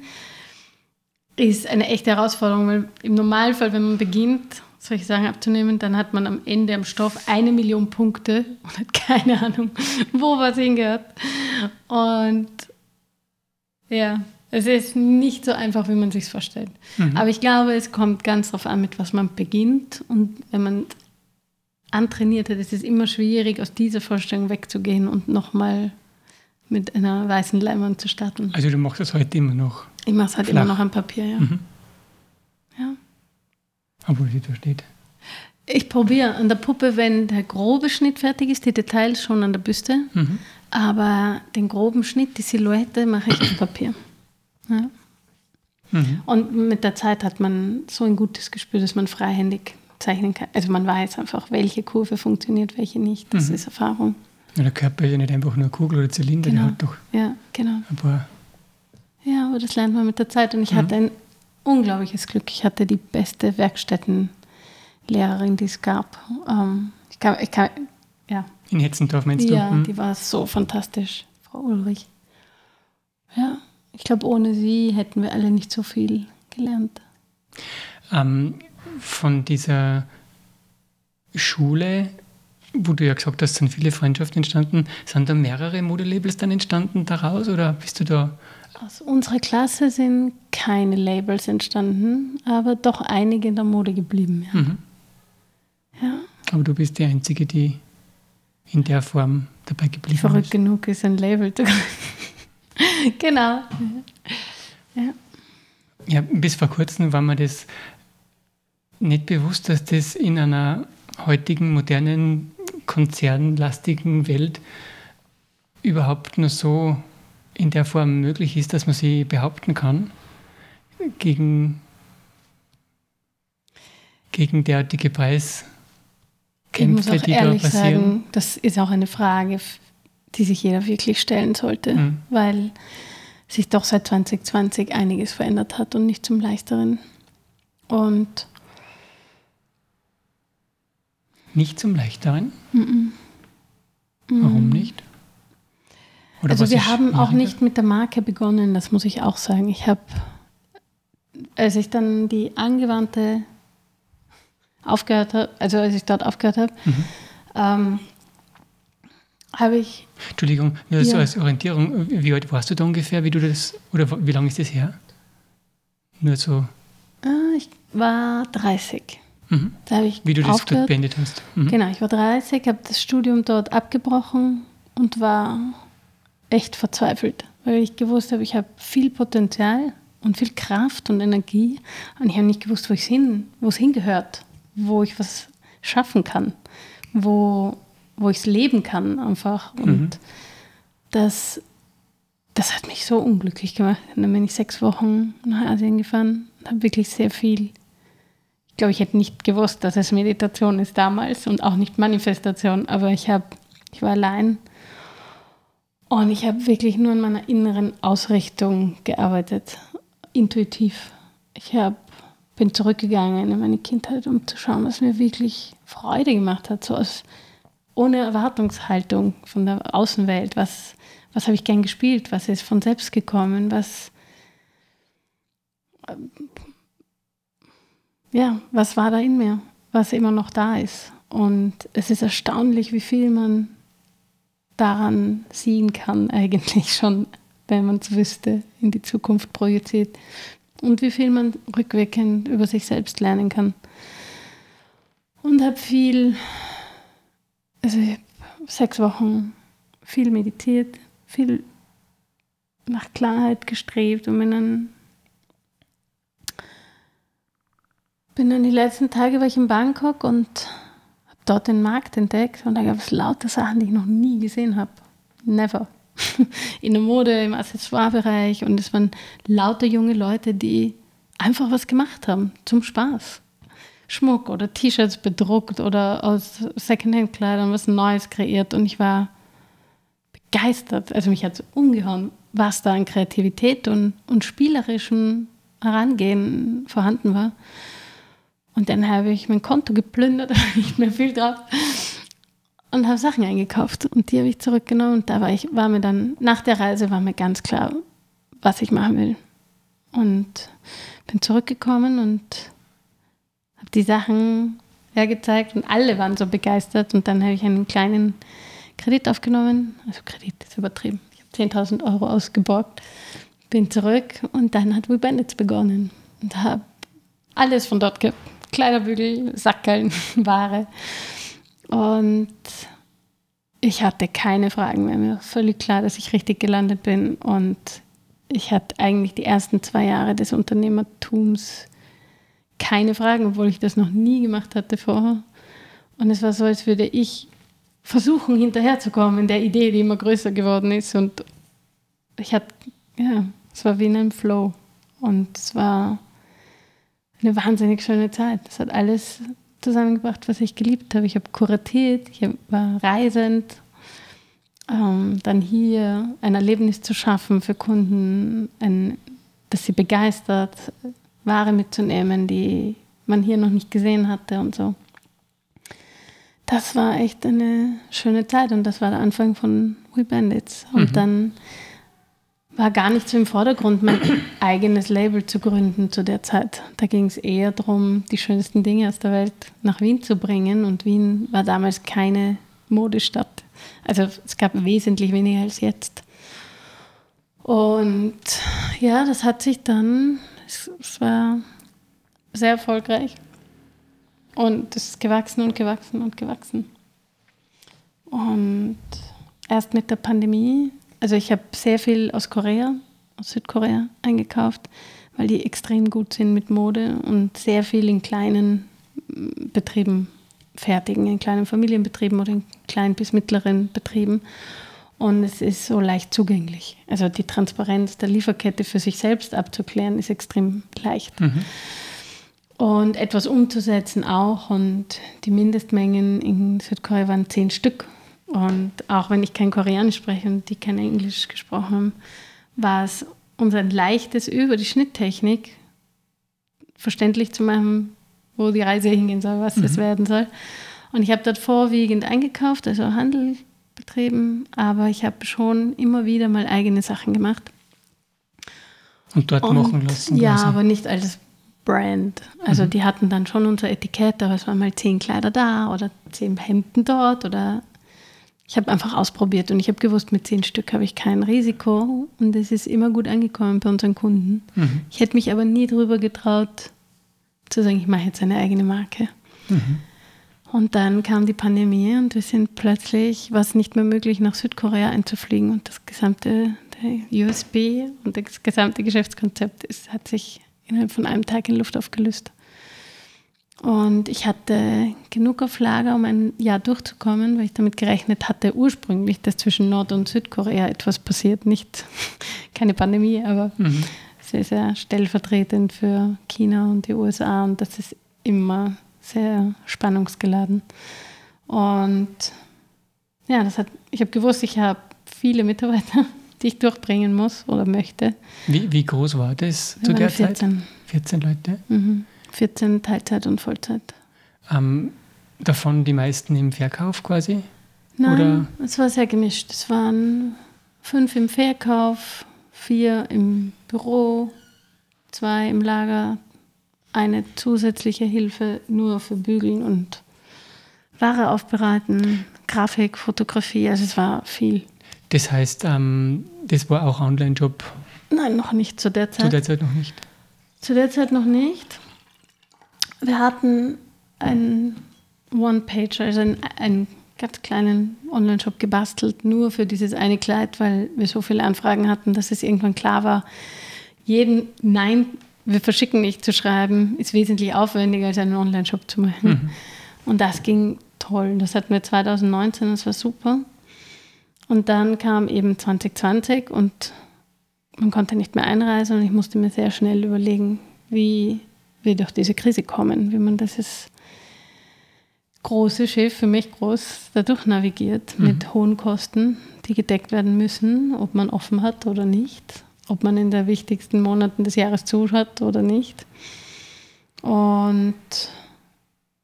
ist eine echte Herausforderung, weil im Normalfall, wenn man beginnt, solche Sachen abzunehmen, dann hat man am Ende am Stoff eine Million Punkte und hat keine Ahnung, wo was hingehört. Und ja, es ist nicht so einfach, wie man sich vorstellt. Mhm. Aber ich glaube, es kommt ganz darauf an, mit was man beginnt. Und wenn man antrainiert hat, ist es immer schwierig, aus dieser Vorstellung wegzugehen und nochmal mit einer weißen Leinwand zu starten. Also du machst das heute immer noch? Ich mache es halt flach. immer noch am Papier, ja. Mhm. Ja. Obwohl sie da steht. Ich probiere an der Puppe, wenn der grobe Schnitt fertig ist, die Details schon an der Büste. Mhm. Aber den groben Schnitt, die Silhouette, mache ich auf Papier. Ja. Mhm. Und mit der Zeit hat man so ein gutes Gespür, dass man freihändig zeichnen kann. Also man weiß einfach, welche Kurve funktioniert, welche nicht. Das mhm. ist Erfahrung. Ja, der Körper ist ja nicht einfach nur eine Kugel oder Zylinder, genau. der hat doch ja, genau. ein paar. Ja, aber das lernt man mit der Zeit. Und ich mhm. hatte ein unglaubliches Glück. Ich hatte die beste Werkstättenlehrerin, die es gab. Ähm, ich kann, ich kann, ja. In Hetzendorf meinst du? Ja, mhm. die war so fantastisch, Frau Ulrich. Ja. Ich glaube, ohne sie hätten wir alle nicht so viel gelernt. Ähm, von dieser Schule, wo du ja gesagt hast, sind viele Freundschaften entstanden, sind da mehrere Modelabels dann entstanden daraus oder bist du da? Aus unserer Klasse sind keine Labels entstanden, aber doch einige in der Mode geblieben. Ja. Mhm. ja. Aber du bist die Einzige, die in der Form dabei geblieben Verrückt ist. genug ist ein Label. genau. Ja. Ja, bis vor kurzem war mir das nicht bewusst, dass das in einer heutigen, modernen, konzernlastigen Welt überhaupt nur so in der Form möglich ist, dass man sie behaupten kann gegen, gegen derartige Preiskämpfe, die da passieren. sagen, das ist auch eine Frage, die sich jeder wirklich stellen sollte, Mhm. weil sich doch seit 2020 einiges verändert hat und nicht zum Leichteren. Und Nicht zum Leichteren? Mhm. Warum nicht? Oder also wir haben auch nicht mit der Marke begonnen, das muss ich auch sagen. Ich habe, als ich dann die angewandte aufgehört habe, also als ich dort aufgehört habe, Mhm. ähm, habe ich, Entschuldigung, nur so Ja. als Orientierung, wie alt warst du da ungefähr, wie du das, oder wie lange ist das her? Nur so, äh, ich war 30. mhm. Da habe ich wie du das beendet hast. Mhm. Genau, ich war 30, habe das Studium dort abgebrochen und war echt verzweifelt, weil ich gewusst habe, ich habe viel Potenzial und viel Kraft und Energie und ich habe nicht gewusst, wo es hin, wo es hingehört, wo ich was schaffen kann, wo, wo ich es leben kann einfach. Und das, das hat mich so unglücklich gemacht. Und dann bin ich sechs Wochen nach Asien gefahren und habe wirklich sehr viel ich glaube, ich hätte nicht gewusst, dass es Meditation ist damals und auch nicht Manifestation, aber ich habe, ich war allein und ich habe wirklich nur an meiner inneren Ausrichtung gearbeitet, intuitiv. Ich habe, bin zurückgegangen in meine Kindheit, um zu schauen, was mir wirklich Freude gemacht hat, so aus, ohne Erwartungshaltung von der Außenwelt. Was, was habe ich gern gespielt? Was ist von selbst gekommen? Was, ja, was war da in mir, was immer noch da ist. Und es ist erstaunlich, wie viel man daran sehen kann, eigentlich schon, wenn man es wüsste, in die Zukunft projiziert. Und wie viel man rückwirkend über sich selbst lernen kann. Und habe viel, also ich habe sechs Wochen viel meditiert, viel nach Klarheit gestrebt und bin dann bin dann die letzten Tage war ich in Bangkok und habe dort den Markt entdeckt und da gab es lauter Sachen, die ich noch nie gesehen habe. Never. In der Mode, im Accessoire-Bereich und es waren lauter junge Leute, die einfach was gemacht haben zum Spaß. Schmuck oder T-Shirts bedruckt oder aus Secondhand-Kleidern was Neues kreiert und ich war begeistert. Also mich hat es umgehauen, was da an Kreativität und, und spielerischem Herangehen vorhanden war. Und dann habe ich mein Konto geplündert, nicht mehr viel drauf. Und habe Sachen eingekauft. Und die habe ich zurückgenommen. Und da war ich, war mir dann, nach der Reise war mir ganz klar, was ich machen will. Und bin zurückgekommen und habe die Sachen hergezeigt. Und alle waren so begeistert. Und dann habe ich einen kleinen Kredit aufgenommen. Also Kredit ist übertrieben. Ich habe 10.000 Euro ausgeborgt. Bin zurück und dann hat We Bandits begonnen. Und habe alles von dort gehabt. Kleiderbügel, Sackeln, Ware. Und ich hatte keine Fragen mehr. Mir war völlig klar, dass ich richtig gelandet bin. Und ich hatte eigentlich die ersten zwei Jahre des Unternehmertums keine Fragen, obwohl ich das noch nie gemacht hatte vorher. Und es war so, als würde ich versuchen, hinterherzukommen der Idee, die immer größer geworden ist. Und ich hatte, ja, es war wie in einem Flow. Und es war eine wahnsinnig schöne Zeit. Das hat alles zusammengebracht, was ich geliebt habe. Ich habe kuratiert, ich war reisend, ähm, dann hier ein Erlebnis zu schaffen für Kunden, ein, das sie begeistert, Ware mitzunehmen, die man hier noch nicht gesehen hatte und so. Das war echt eine schöne Zeit und das war der Anfang von We Bandits. Und Mhm. dann war gar nicht so im Vordergrund, mein eigenes Label zu gründen zu der Zeit. Da ging es eher darum, die schönsten Dinge aus der Welt nach Wien zu bringen. Und Wien war damals keine Modestadt. Also es gab wesentlich weniger als jetzt. Und ja, das hat sich dann, es, es war sehr erfolgreich. Und es ist gewachsen und gewachsen und gewachsen. Und erst mit der Pandemie, also ich habe sehr viel aus Korea, aus Südkorea eingekauft, weil die extrem gut sind mit Mode und sehr viel in kleinen Betrieben fertigen, in kleinen Familienbetrieben oder in kleinen bis mittleren Betrieben. Und es ist so leicht zugänglich. Also die Transparenz der Lieferkette für sich selbst abzuklären, ist extrem leicht. Mhm. Und etwas umzusetzen auch. Und die Mindestmengen in Südkorea waren zehn Stück. Und auch wenn ich kein Koreanisch spreche und die kein Englisch gesprochen haben, war es uns ein leichtes über die Schnitttechnik verständlich zu machen, wo die Reise hingehen soll, was mhm. das werden soll. Und ich habe dort vorwiegend eingekauft, also Handel betrieben, aber ich habe schon immer wieder mal eigene Sachen gemacht. Und dort und, machen lassen? Ja, quasi. aber nicht als Brand. Also mhm. die hatten dann schon unser Etikett, aber es waren mal zehn Kleider da oder zehn Hemden dort oder ich habe einfach ausprobiert und ich habe gewusst, mit zehn Stück habe ich kein Risiko und es ist immer gut angekommen bei unseren Kunden. Mhm. Ich hätte mich aber nie darüber getraut, zu sagen, ich mache jetzt eine eigene Marke. Mhm. Und dann kam die Pandemie und wir sind plötzlich, war es nicht mehr möglich, nach Südkorea einzufliegen und das gesamte USB und das gesamte Geschäftskonzept ist, hat sich innerhalb von einem Tag in Luft aufgelöst. Und ich hatte genug auf Lager, um ein Jahr durchzukommen, weil ich damit gerechnet hatte, ursprünglich, dass zwischen Nord- und Südkorea etwas passiert. Nicht keine Pandemie, aber mhm. sehr, sehr stellvertretend für China und die USA. Und das ist immer sehr spannungsgeladen. Und ja, das hat, ich habe gewusst, ich habe viele Mitarbeiter, die ich durchbringen muss oder möchte. Wie, wie groß war das Wir zu der 14. Zeit? 14 Leute. Mhm. 14 Teilzeit und Vollzeit. Ähm, davon die meisten im Verkauf quasi? Nein, Oder? es war sehr gemischt. Es waren fünf im Verkauf, vier im Büro, zwei im Lager, eine zusätzliche Hilfe nur für Bügeln und Ware aufbereiten, Grafik, Fotografie, also es war viel. Das heißt, ähm, das war auch Online-Job? Nein, noch nicht zu der Zeit. Zu der Zeit noch nicht? Zu der Zeit noch nicht. Wir hatten einen One-Pager, also einen, einen ganz kleinen Online-Shop gebastelt, nur für dieses eine Kleid, weil wir so viele Anfragen hatten, dass es irgendwann klar war, jeden Nein, wir verschicken nicht zu schreiben, ist wesentlich aufwendiger als einen Online-Shop zu machen. Mhm. Und das ging toll. Das hatten wir 2019, das war super. Und dann kam eben 2020 und man konnte nicht mehr einreisen und ich musste mir sehr schnell überlegen, wie wir durch diese Krise kommen, wie man dieses große Schiff, für mich groß, dadurch navigiert mhm. mit hohen Kosten, die gedeckt werden müssen, ob man offen hat oder nicht, ob man in den wichtigsten Monaten des Jahres zuschaut oder nicht. Und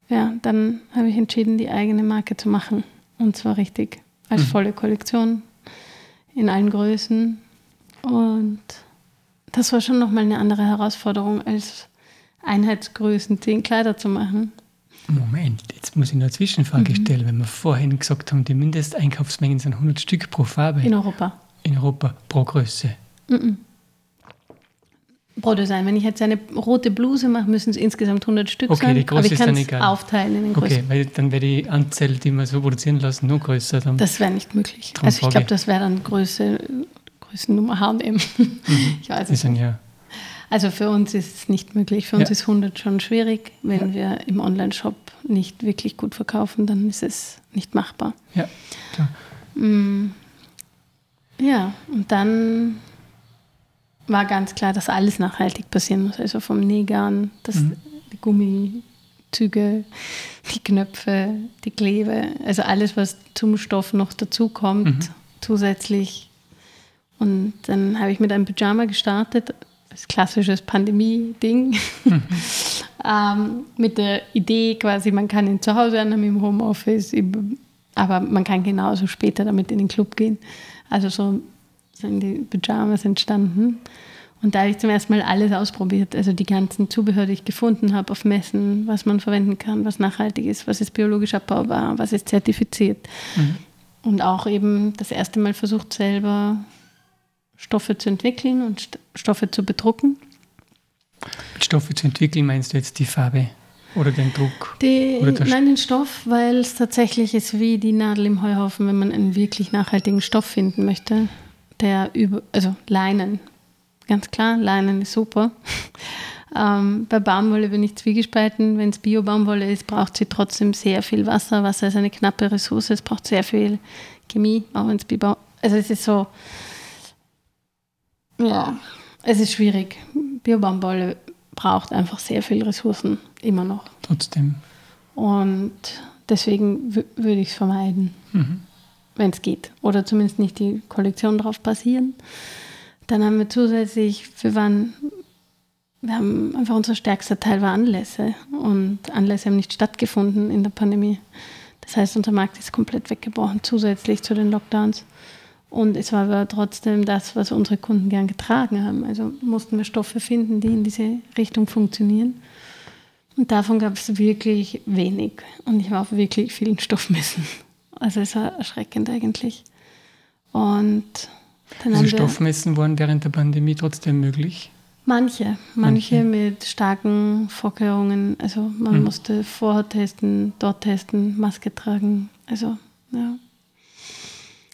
ja, dann habe ich entschieden, die eigene Marke zu machen. Und zwar richtig als mhm. volle Kollektion in allen Größen. Und das war schon nochmal eine andere Herausforderung als Einheitsgrößen zehn Kleider zu machen. Moment, jetzt muss ich noch eine Zwischenfrage mhm. stellen, wenn wir vorhin gesagt haben, die Mindesteinkaufsmengen sind 100 Stück pro Farbe. In Europa. In Europa, pro Größe. Mhm. Pro Design. Wenn ich jetzt eine rote Bluse mache, müssen es insgesamt 100 Stück okay, sein. Die Größe aber ich kann es aufteilen in den Größen. Okay, weil dann wäre die Anzahl, die wir so produzieren lassen, noch größer. Dann das wäre nicht möglich. Also ich glaube, das wäre dann Größe, Größennummer H&M. Mhm. Ich weiß es nicht. Ja also für uns ist es nicht möglich. Für uns ja. ist 100 schon schwierig. Wenn ja. wir im Online-Shop nicht wirklich gut verkaufen, dann ist es nicht machbar. Ja, klar. Mm. Ja, und dann war ganz klar, dass alles nachhaltig passieren muss. Also vom Nähgarn, das, mhm. die Gummizüge, die Knöpfe, die Klebe, also alles, was zum Stoff noch dazukommt, mhm. zusätzlich. Und dann habe ich mit einem Pyjama gestartet, das klassisches Pandemie-Ding. Mhm. ähm, mit der Idee quasi, man kann ihn zu Hause annehmen im Homeoffice, aber man kann genauso später damit in den Club gehen. Also so sind die Pyjamas entstanden. Und da habe ich zum ersten Mal alles ausprobiert. Also die ganzen Zubehör, die ich gefunden habe auf Messen, was man verwenden kann, was nachhaltig ist, was ist biologisch abbaubar, was ist zertifiziert. Mhm. Und auch eben das erste Mal versucht, selber Stoffe zu entwickeln und Stoffe zu bedrucken. Mit Stoffe zu entwickeln meinst du jetzt die Farbe? Oder den Druck? Die, oder nein, den Stoff, weil es tatsächlich ist wie die Nadel im Heuhaufen, wenn man einen wirklich nachhaltigen Stoff finden möchte, der über, also Leinen, ganz klar, Leinen ist super. Ähm, bei Baumwolle bin ich zwiegespalten. Wenn es Bio-Baumwolle ist, braucht sie trotzdem sehr viel Wasser. Wasser ist eine knappe Ressource. Es braucht sehr viel Chemie, auch wenn es Bio Also es ist so, ja, es ist schwierig. Bio-Baumwolle braucht einfach sehr viel Ressourcen, immer noch. Trotzdem. Und deswegen würde ich es vermeiden, mhm. wenn es geht. Oder zumindest nicht die Kollektion darauf basieren. Dann haben wir zusätzlich, wir waren, wir haben einfach unser stärkster Teil war Anlässe. Und Anlässe haben nicht stattgefunden in der Pandemie. Das heißt, unser Markt ist komplett weggebrochen, zusätzlich zu den Lockdowns. Und es war aber trotzdem das, was unsere Kunden gern getragen haben. Also mussten wir Stoffe finden, die in diese Richtung funktionieren. Und davon gab es wirklich wenig. Und ich war auf wirklich vielen Stoffmessen. Also es war erschreckend eigentlich. Und dann Diese Stoffmessen waren während der Pandemie trotzdem möglich? Manche, manche, manche. mit starken Vorkehrungen. Also man hm. musste vorher testen, dort testen, Maske tragen. Also ja.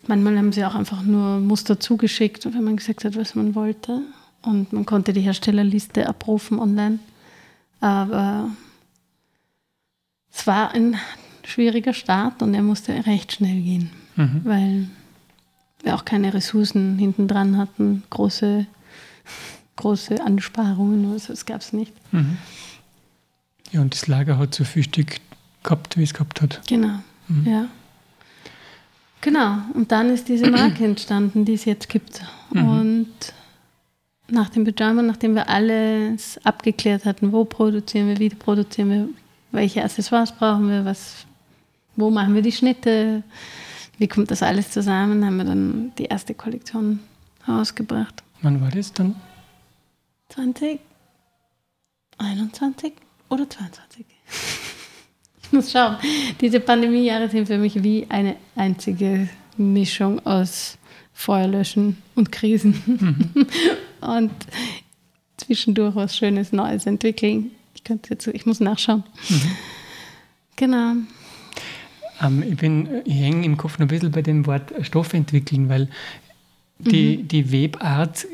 Manchmal haben sie auch einfach nur Muster zugeschickt, wenn man gesagt hat, was man wollte. Und man konnte die Herstellerliste abrufen online. Aber es war ein schwieriger Start und er musste recht schnell gehen, mhm. weil wir auch keine Ressourcen hinten dran hatten, große, große Ansparungen, also das gab es nicht. Mhm. Ja, und das Lager hat so viel Stück gehabt, wie es gehabt hat. Genau, mhm. ja. Genau, und dann ist diese Marke entstanden, die es jetzt gibt. Mhm. Und nach dem Pyjama, nachdem wir alles abgeklärt hatten, wo produzieren wir, wie produzieren wir, welche Accessoires brauchen wir, was, wo machen wir die Schnitte, wie kommt das alles zusammen, haben wir dann die erste Kollektion herausgebracht. Wann war das dann? 20, 21 oder 22? Muss schauen. Diese Pandemiejahre sind für mich wie eine einzige Mischung aus Feuerlöschen und Krisen. Mhm. und zwischendurch was Schönes Neues entwickeln. Ich, könnte jetzt, ich muss nachschauen. Mhm. Genau. Ähm, ich, ich hänge im Kopf noch ein bisschen bei dem Wort Stoff entwickeln, weil die, mhm. die Webart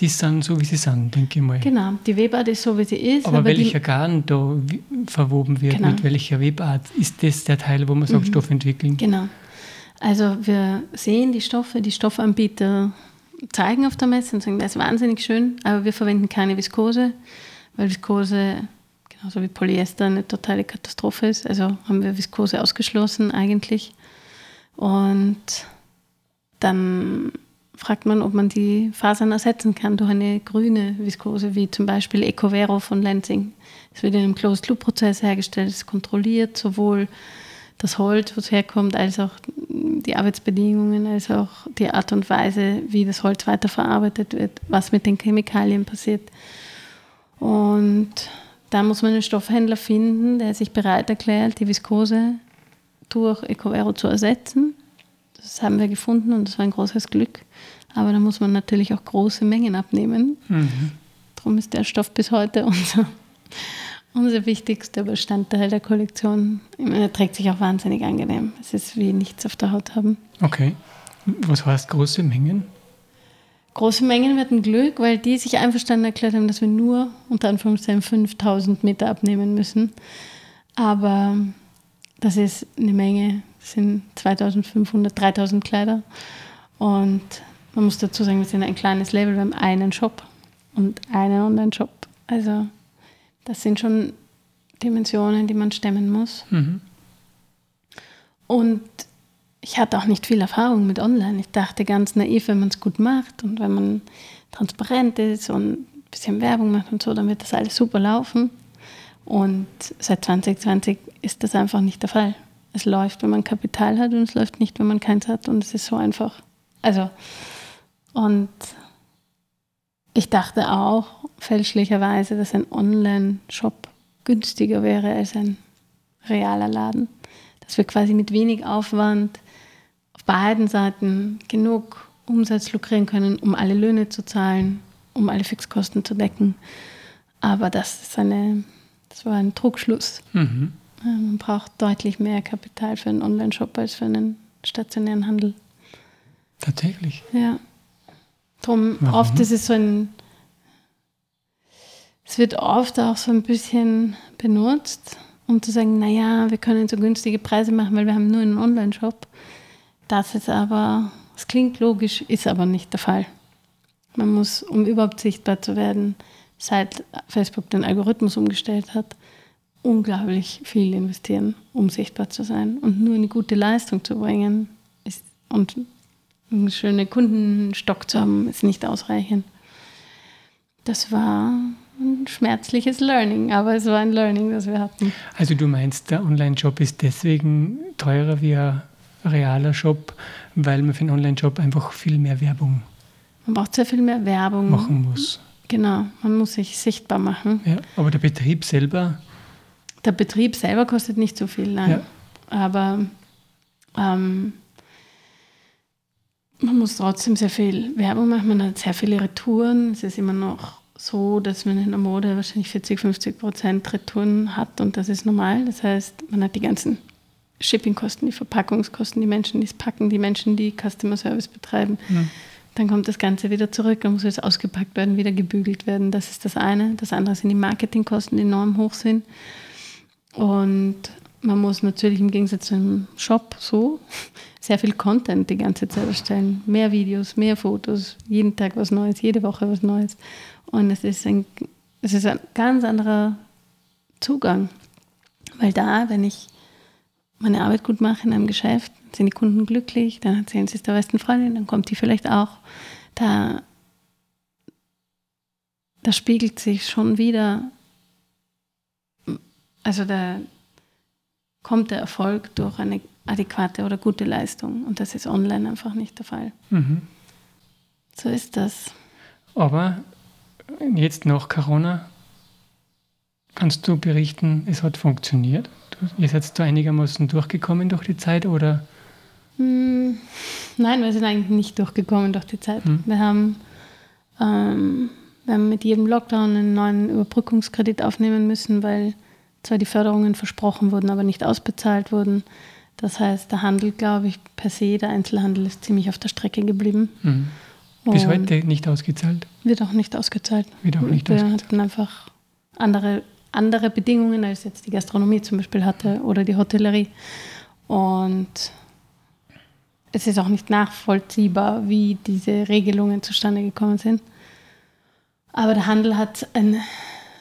die sind so, wie sie sind, denke ich mal. Genau, die Webart ist so, wie sie ist. Aber, aber welcher Garn da verwoben wird, genau. mit welcher Webart, ist das der Teil, wo man sagt, mhm. Stoff entwickeln? Genau. Also wir sehen die Stoffe, die Stoffanbieter zeigen auf der Messe und sagen, das ist wahnsinnig schön, aber wir verwenden keine Viskose, weil Viskose, genauso wie Polyester, eine totale Katastrophe ist. Also haben wir Viskose ausgeschlossen eigentlich. Und dann fragt man, ob man die Fasern ersetzen kann durch eine grüne Viskose, wie zum Beispiel Ecovero von Lenzing. Es wird in einem Closed-Loop-Prozess hergestellt, es kontrolliert sowohl das Holz, wo es herkommt, als auch die Arbeitsbedingungen, als auch die Art und Weise, wie das Holz weiterverarbeitet wird, was mit den Chemikalien passiert. Und da muss man einen Stoffhändler finden, der sich bereit erklärt, die Viskose durch Ecovero zu ersetzen. Das haben wir gefunden und das war ein großes Glück. Aber da muss man natürlich auch große Mengen abnehmen. Mhm. Darum ist der Stoff bis heute unser, unser wichtigster Bestandteil der Kollektion. Er trägt sich auch wahnsinnig angenehm. Es ist wie nichts auf der Haut haben. Okay. Was heißt große Mengen? Große Mengen werden Glück, weil die sich einverstanden erklärt haben, dass wir nur unter Anführungszeichen 5000 Meter abnehmen müssen. Aber das ist eine Menge, das sind 2500, 3000 Kleider. Und man muss dazu sagen, wir sind ein kleines Label, wir haben einen Shop und einen Online-Shop. Also das sind schon Dimensionen, die man stemmen muss. Mhm. Und ich hatte auch nicht viel Erfahrung mit Online. Ich dachte ganz naiv, wenn man es gut macht und wenn man transparent ist und ein bisschen Werbung macht und so, dann wird das alles super laufen. Und seit 2020 ist das einfach nicht der Fall. Es läuft, wenn man Kapital hat und es läuft nicht, wenn man keins hat. Und es ist so einfach. Also und ich dachte auch fälschlicherweise, dass ein Online-Shop günstiger wäre als ein realer Laden. Dass wir quasi mit wenig Aufwand auf beiden Seiten genug Umsatz lukrieren können, um alle Löhne zu zahlen, um alle Fixkosten zu decken. Aber das ist eine Das war ein Druckschluss. Mhm. Man braucht deutlich mehr Kapital für einen Online-Shop als für einen stationären Handel. Tatsächlich? Ja. Darum oft ist es so ein, es wird oft auch so ein bisschen benutzt, um zu sagen, naja, wir können so günstige Preise machen, weil wir haben nur einen Online-Shop. Das ist aber, es klingt logisch, ist aber nicht der Fall. Man muss, um überhaupt sichtbar zu werden, seit Facebook den Algorithmus umgestellt hat, unglaublich viel investieren, um sichtbar zu sein. Und nur eine gute Leistung zu bringen ist, und einen schönen Kundenstock zu haben, ist nicht ausreichend. Das war ein schmerzliches Learning, aber es war ein Learning, das wir hatten. Also du meinst, der Online-Shop ist deswegen teurer wie ein realer Shop, weil man für einen Online-Shop einfach viel mehr Werbung man braucht sehr viel mehr Werbung machen muss. Genau, man muss sich sichtbar machen. Ja, aber der Betrieb selber? Der Betrieb selber kostet nicht so viel, nein. Ja. Aber ähm, man muss trotzdem sehr viel Werbung machen, man hat sehr viele Retouren. Es ist immer noch so, dass man in der Mode wahrscheinlich 40, 50 Prozent Retouren hat und das ist normal. Das heißt, man hat die ganzen Shippingkosten, die Verpackungskosten, die Menschen, die es packen, die Menschen, die Customer Service betreiben. Ja. Dann kommt das Ganze wieder zurück, dann muss es ausgepackt werden, wieder gebügelt werden. Das ist das eine. Das andere sind die Marketingkosten, die enorm hoch sind. Und man muss natürlich im Gegensatz zu einem Shop so sehr viel Content die ganze Zeit erstellen. Mehr Videos, mehr Fotos, jeden Tag was Neues, jede Woche was Neues. Und es ist ein, es ist ein ganz anderer Zugang. Weil da, wenn ich meine Arbeit gut mache in einem Geschäft, sind die Kunden glücklich, dann erzählen sie es der besten Freundin, dann kommt die vielleicht auch. Da, da spiegelt sich schon wieder, also da kommt der Erfolg durch eine adäquate oder gute Leistung und das ist online einfach nicht der Fall. Mhm. So ist das. Aber jetzt nach Corona kannst du berichten, es hat funktioniert? Ihr seid da einigermaßen durchgekommen durch die Zeit oder? Hm, nein, wir sind eigentlich nicht durchgekommen durch die Zeit. Hm. Wir, haben, ähm, wir haben mit jedem Lockdown einen neuen Überbrückungskredit aufnehmen müssen, weil zwar die Förderungen versprochen wurden, aber nicht ausbezahlt wurden. Das heißt, der Handel, glaube ich, per se, der Einzelhandel ist ziemlich auf der Strecke geblieben. Mhm. Bis heute nicht ausgezahlt? Wird auch nicht ausgezahlt. Wird auch nicht wir ausgezahlt. hatten einfach andere andere Bedingungen, als jetzt die Gastronomie zum Beispiel hatte oder die Hotellerie. Und es ist auch nicht nachvollziehbar, wie diese Regelungen zustande gekommen sind. Aber der Handel hat, ein,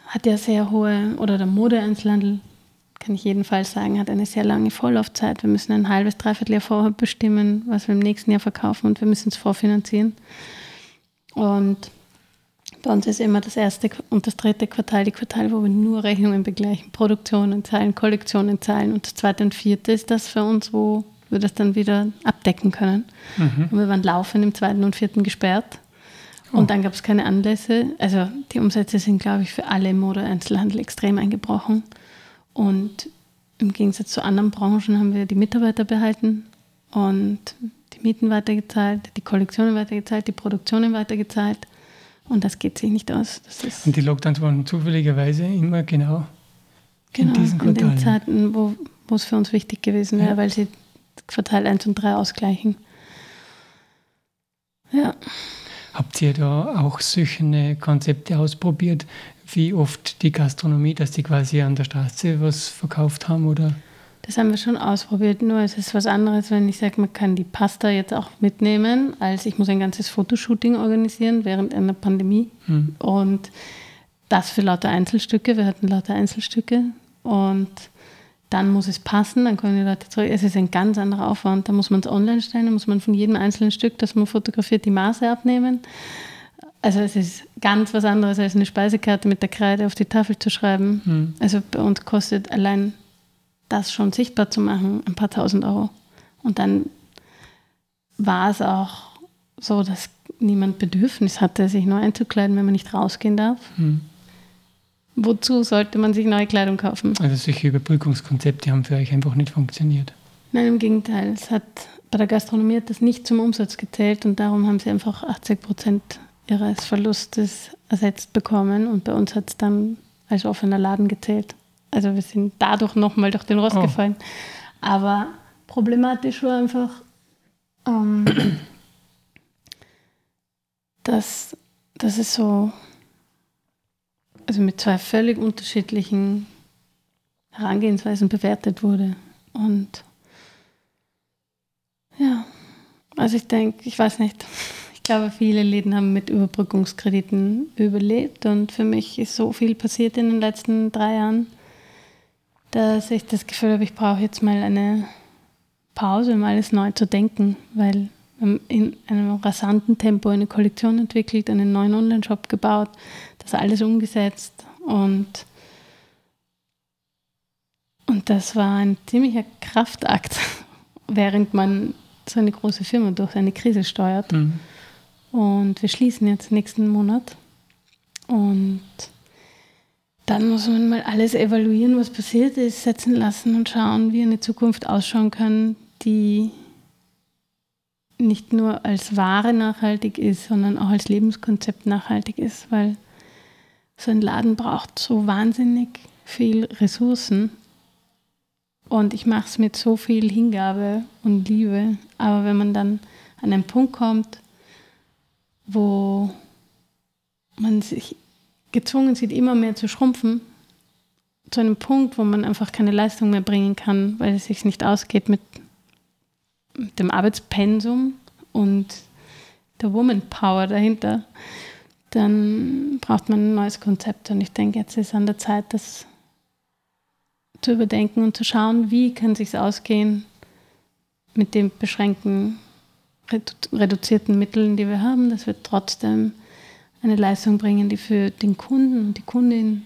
hat ja sehr hohe, oder der Modeeinzelhandel, kann ich jedenfalls sagen, hat eine sehr lange Vorlaufzeit. Wir müssen ein halbes, dreiviertel Jahr vorher bestimmen, was wir im nächsten Jahr verkaufen und wir müssen es vorfinanzieren. Und bei uns ist immer das erste und das dritte Quartal die Quartale, wo wir nur Rechnungen begleichen, Produktionen zahlen, Kollektionen zahlen. Und das zweite und vierte ist das für uns, wo wir das dann wieder abdecken können. Mhm. Und wir waren laufend im zweiten und vierten gesperrt. Und oh. dann gab es keine Anlässe. Also die Umsätze sind, glaube ich, für alle im Mode-Einzelhandel extrem eingebrochen. Und im Gegensatz zu anderen Branchen haben wir die Mitarbeiter behalten und die Mieten weitergezahlt, die Kollektionen weitergezahlt, die Produktionen weitergezahlt. Und das geht sich nicht aus. und die Lockdowns waren zufälligerweise immer genau, genau in diesen Quartalen. In den Zeiten, wo, wo es für uns wichtig gewesen wäre, ja. weil sie Quartal 1 und 3 ausgleichen. Ja. Habt ihr da auch solche Konzepte ausprobiert, wie oft die Gastronomie, dass die quasi an der Straße was verkauft haben oder? Das haben wir schon ausprobiert, nur es ist was anderes, wenn ich sage, man kann die Pasta jetzt auch mitnehmen, als ich muss ein ganzes Fotoshooting organisieren während einer Pandemie. Mhm. Und das für lauter Einzelstücke. Wir hatten lauter Einzelstücke. Und dann muss es passen, dann können die Leute zurück. Es ist ein ganz anderer Aufwand. Da muss man es online stellen, da muss man von jedem einzelnen Stück, das man fotografiert, die Maße abnehmen. Also es ist ganz was anderes als eine Speisekarte mit der Kreide auf die Tafel zu schreiben. Mhm. Also bei uns kostet allein das schon sichtbar zu machen, ein paar tausend Euro. Und dann war es auch so, dass niemand Bedürfnis hatte, sich neu einzukleiden, wenn man nicht rausgehen darf. Hm. Wozu sollte man sich neue Kleidung kaufen? Also solche Überbrückungskonzepte haben für euch einfach nicht funktioniert. Nein, im Gegenteil. Es hat, bei der Gastronomie hat das nicht zum Umsatz gezählt und darum haben sie einfach 80 Prozent ihres Verlustes ersetzt bekommen und bei uns hat es dann als offener Laden gezählt. Also wir sind dadurch nochmal durch den Rost oh. gefallen. Aber problematisch war einfach, ähm, dass, dass es so, also mit zwei völlig unterschiedlichen Herangehensweisen bewertet wurde. Und ja, also ich denke, ich weiß nicht, ich glaube, viele Läden haben mit Überbrückungskrediten überlebt. Und für mich ist so viel passiert in den letzten drei Jahren, dass ich das Gefühl habe, ich brauche jetzt mal eine Pause, um alles neu zu denken, weil in einem rasanten Tempo eine Kollektion entwickelt, einen neuen Online-Shop gebaut, das alles umgesetzt und und das war ein ziemlicher Kraftakt, während man so eine große Firma durch eine Krise steuert. Mhm. Und wir schließen jetzt nächsten Monat. Und dann muss man mal alles evaluieren, was passiert ist, setzen lassen und schauen, wie eine Zukunft ausschauen kann, die nicht nur als Ware nachhaltig ist, sondern auch als Lebenskonzept nachhaltig ist, weil so ein Laden braucht so wahnsinnig viel Ressourcen und ich mache es mit so viel Hingabe und Liebe. Aber wenn man dann an einen Punkt kommt, wo man sich gezwungen sieht, immer mehr zu schrumpfen, zu einem Punkt, wo man einfach keine Leistung mehr bringen kann, weil es sich nicht ausgeht mit, dem Arbeitspensum und der Woman Power dahinter, dann braucht man ein neues Konzept. Und ich denke, jetzt ist an der Zeit, das zu überdenken und zu schauen, wie kann es sich ausgehen mit den beschränkten, reduzierten Mitteln, die wir haben, dass wir trotzdem eine Leistung bringen, die für den Kunden und die Kundin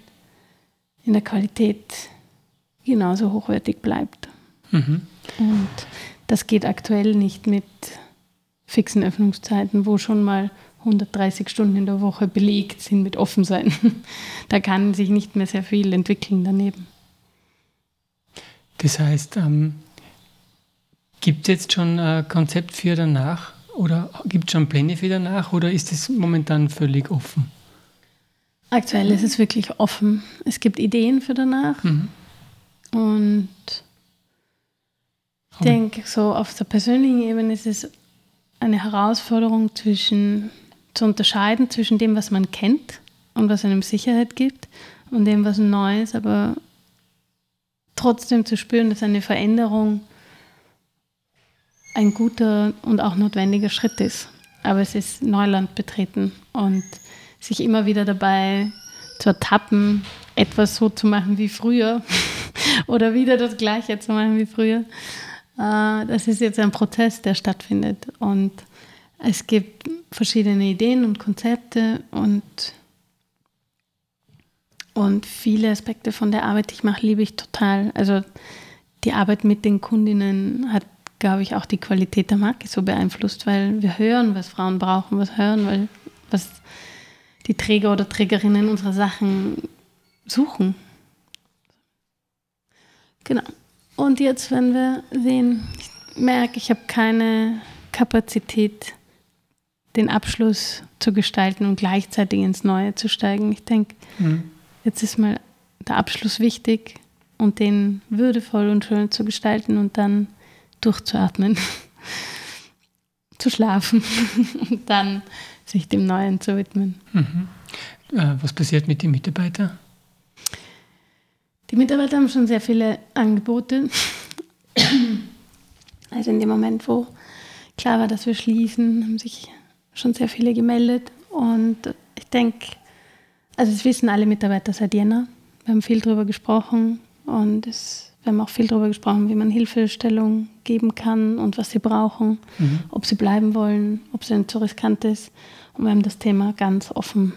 in der Qualität genauso hochwertig bleibt. Mhm. Und das geht aktuell nicht mit fixen Öffnungszeiten, wo schon mal 130 Stunden in der Woche belegt sind mit Offensein. Da kann sich nicht mehr sehr viel entwickeln daneben. Das heißt, ähm, gibt es jetzt schon ein Konzept für danach oder gibt es schon Pläne für danach oder ist es momentan völlig offen? Aktuell ist es wirklich offen. Es gibt Ideen für danach mhm. und ich denke, so auf der persönlichen Ebene ist es eine Herausforderung zwischen zu unterscheiden zwischen dem, was man kennt und was einem Sicherheit gibt und dem, was neu ist, aber trotzdem zu spüren, dass eine Veränderung ein guter und auch notwendiger Schritt ist. Aber es ist Neuland betreten und sich immer wieder dabei zu ertappen, etwas so zu machen wie früher oder wieder das Gleiche zu machen wie früher. Äh, das ist jetzt ein Prozess, der stattfindet. Und es gibt verschiedene Ideen und Konzepte und und viele Aspekte von der Arbeit, die ich mache, liebe ich total. Also die Arbeit mit den Kundinnen hat, glaube ich, auch die Qualität der Marke so beeinflusst, weil wir hören, was Frauen brauchen, was hören, weil, was die Träger oder Trägerinnen unserer Sachen suchen. Genau. Und jetzt, wenn wir sehen, ich merke, ich habe keine Kapazität, den Abschluss zu gestalten und gleichzeitig ins Neue zu steigen. Ich denke, mhm jetzt ist mal der Abschluss wichtig und den würdevoll und schön zu gestalten und dann durchzuatmen, zu schlafen und dann sich dem Neuen zu widmen. Mhm. Äh, was passiert mit den Mitarbeitern? Die Mitarbeiter haben schon sehr viele Angebote. Also in dem Moment, wo klar war, dass wir schließen, haben sich schon sehr viele gemeldet. Und ich denke, also es wissen alle Mitarbeiter seit Jänner. Wir haben viel darüber gesprochen und es, wir haben auch viel darüber gesprochen, wie man Hilfestellung geben kann und was sie brauchen, mhm. ob sie bleiben wollen, ob es ihnen zu riskant ist. Und wir haben das Thema ganz offen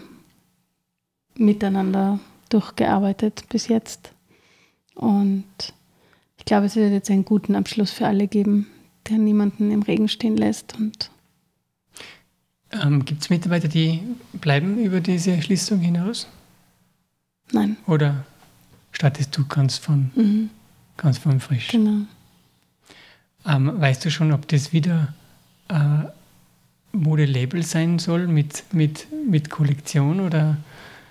miteinander durchgearbeitet bis jetzt. Und ich glaube, es wird jetzt einen guten Abschluss für alle geben, der niemanden im Regen stehen lässt und ähm, Gibt es Mitarbeiter, die bleiben über diese Schließung hinaus? Nein. Oder startest du ganz von, mhm. ganz von frisch? Genau. Ähm, weißt du schon, ob das wieder äh, Modelabel sein soll mit, mit, mit Kollektion oder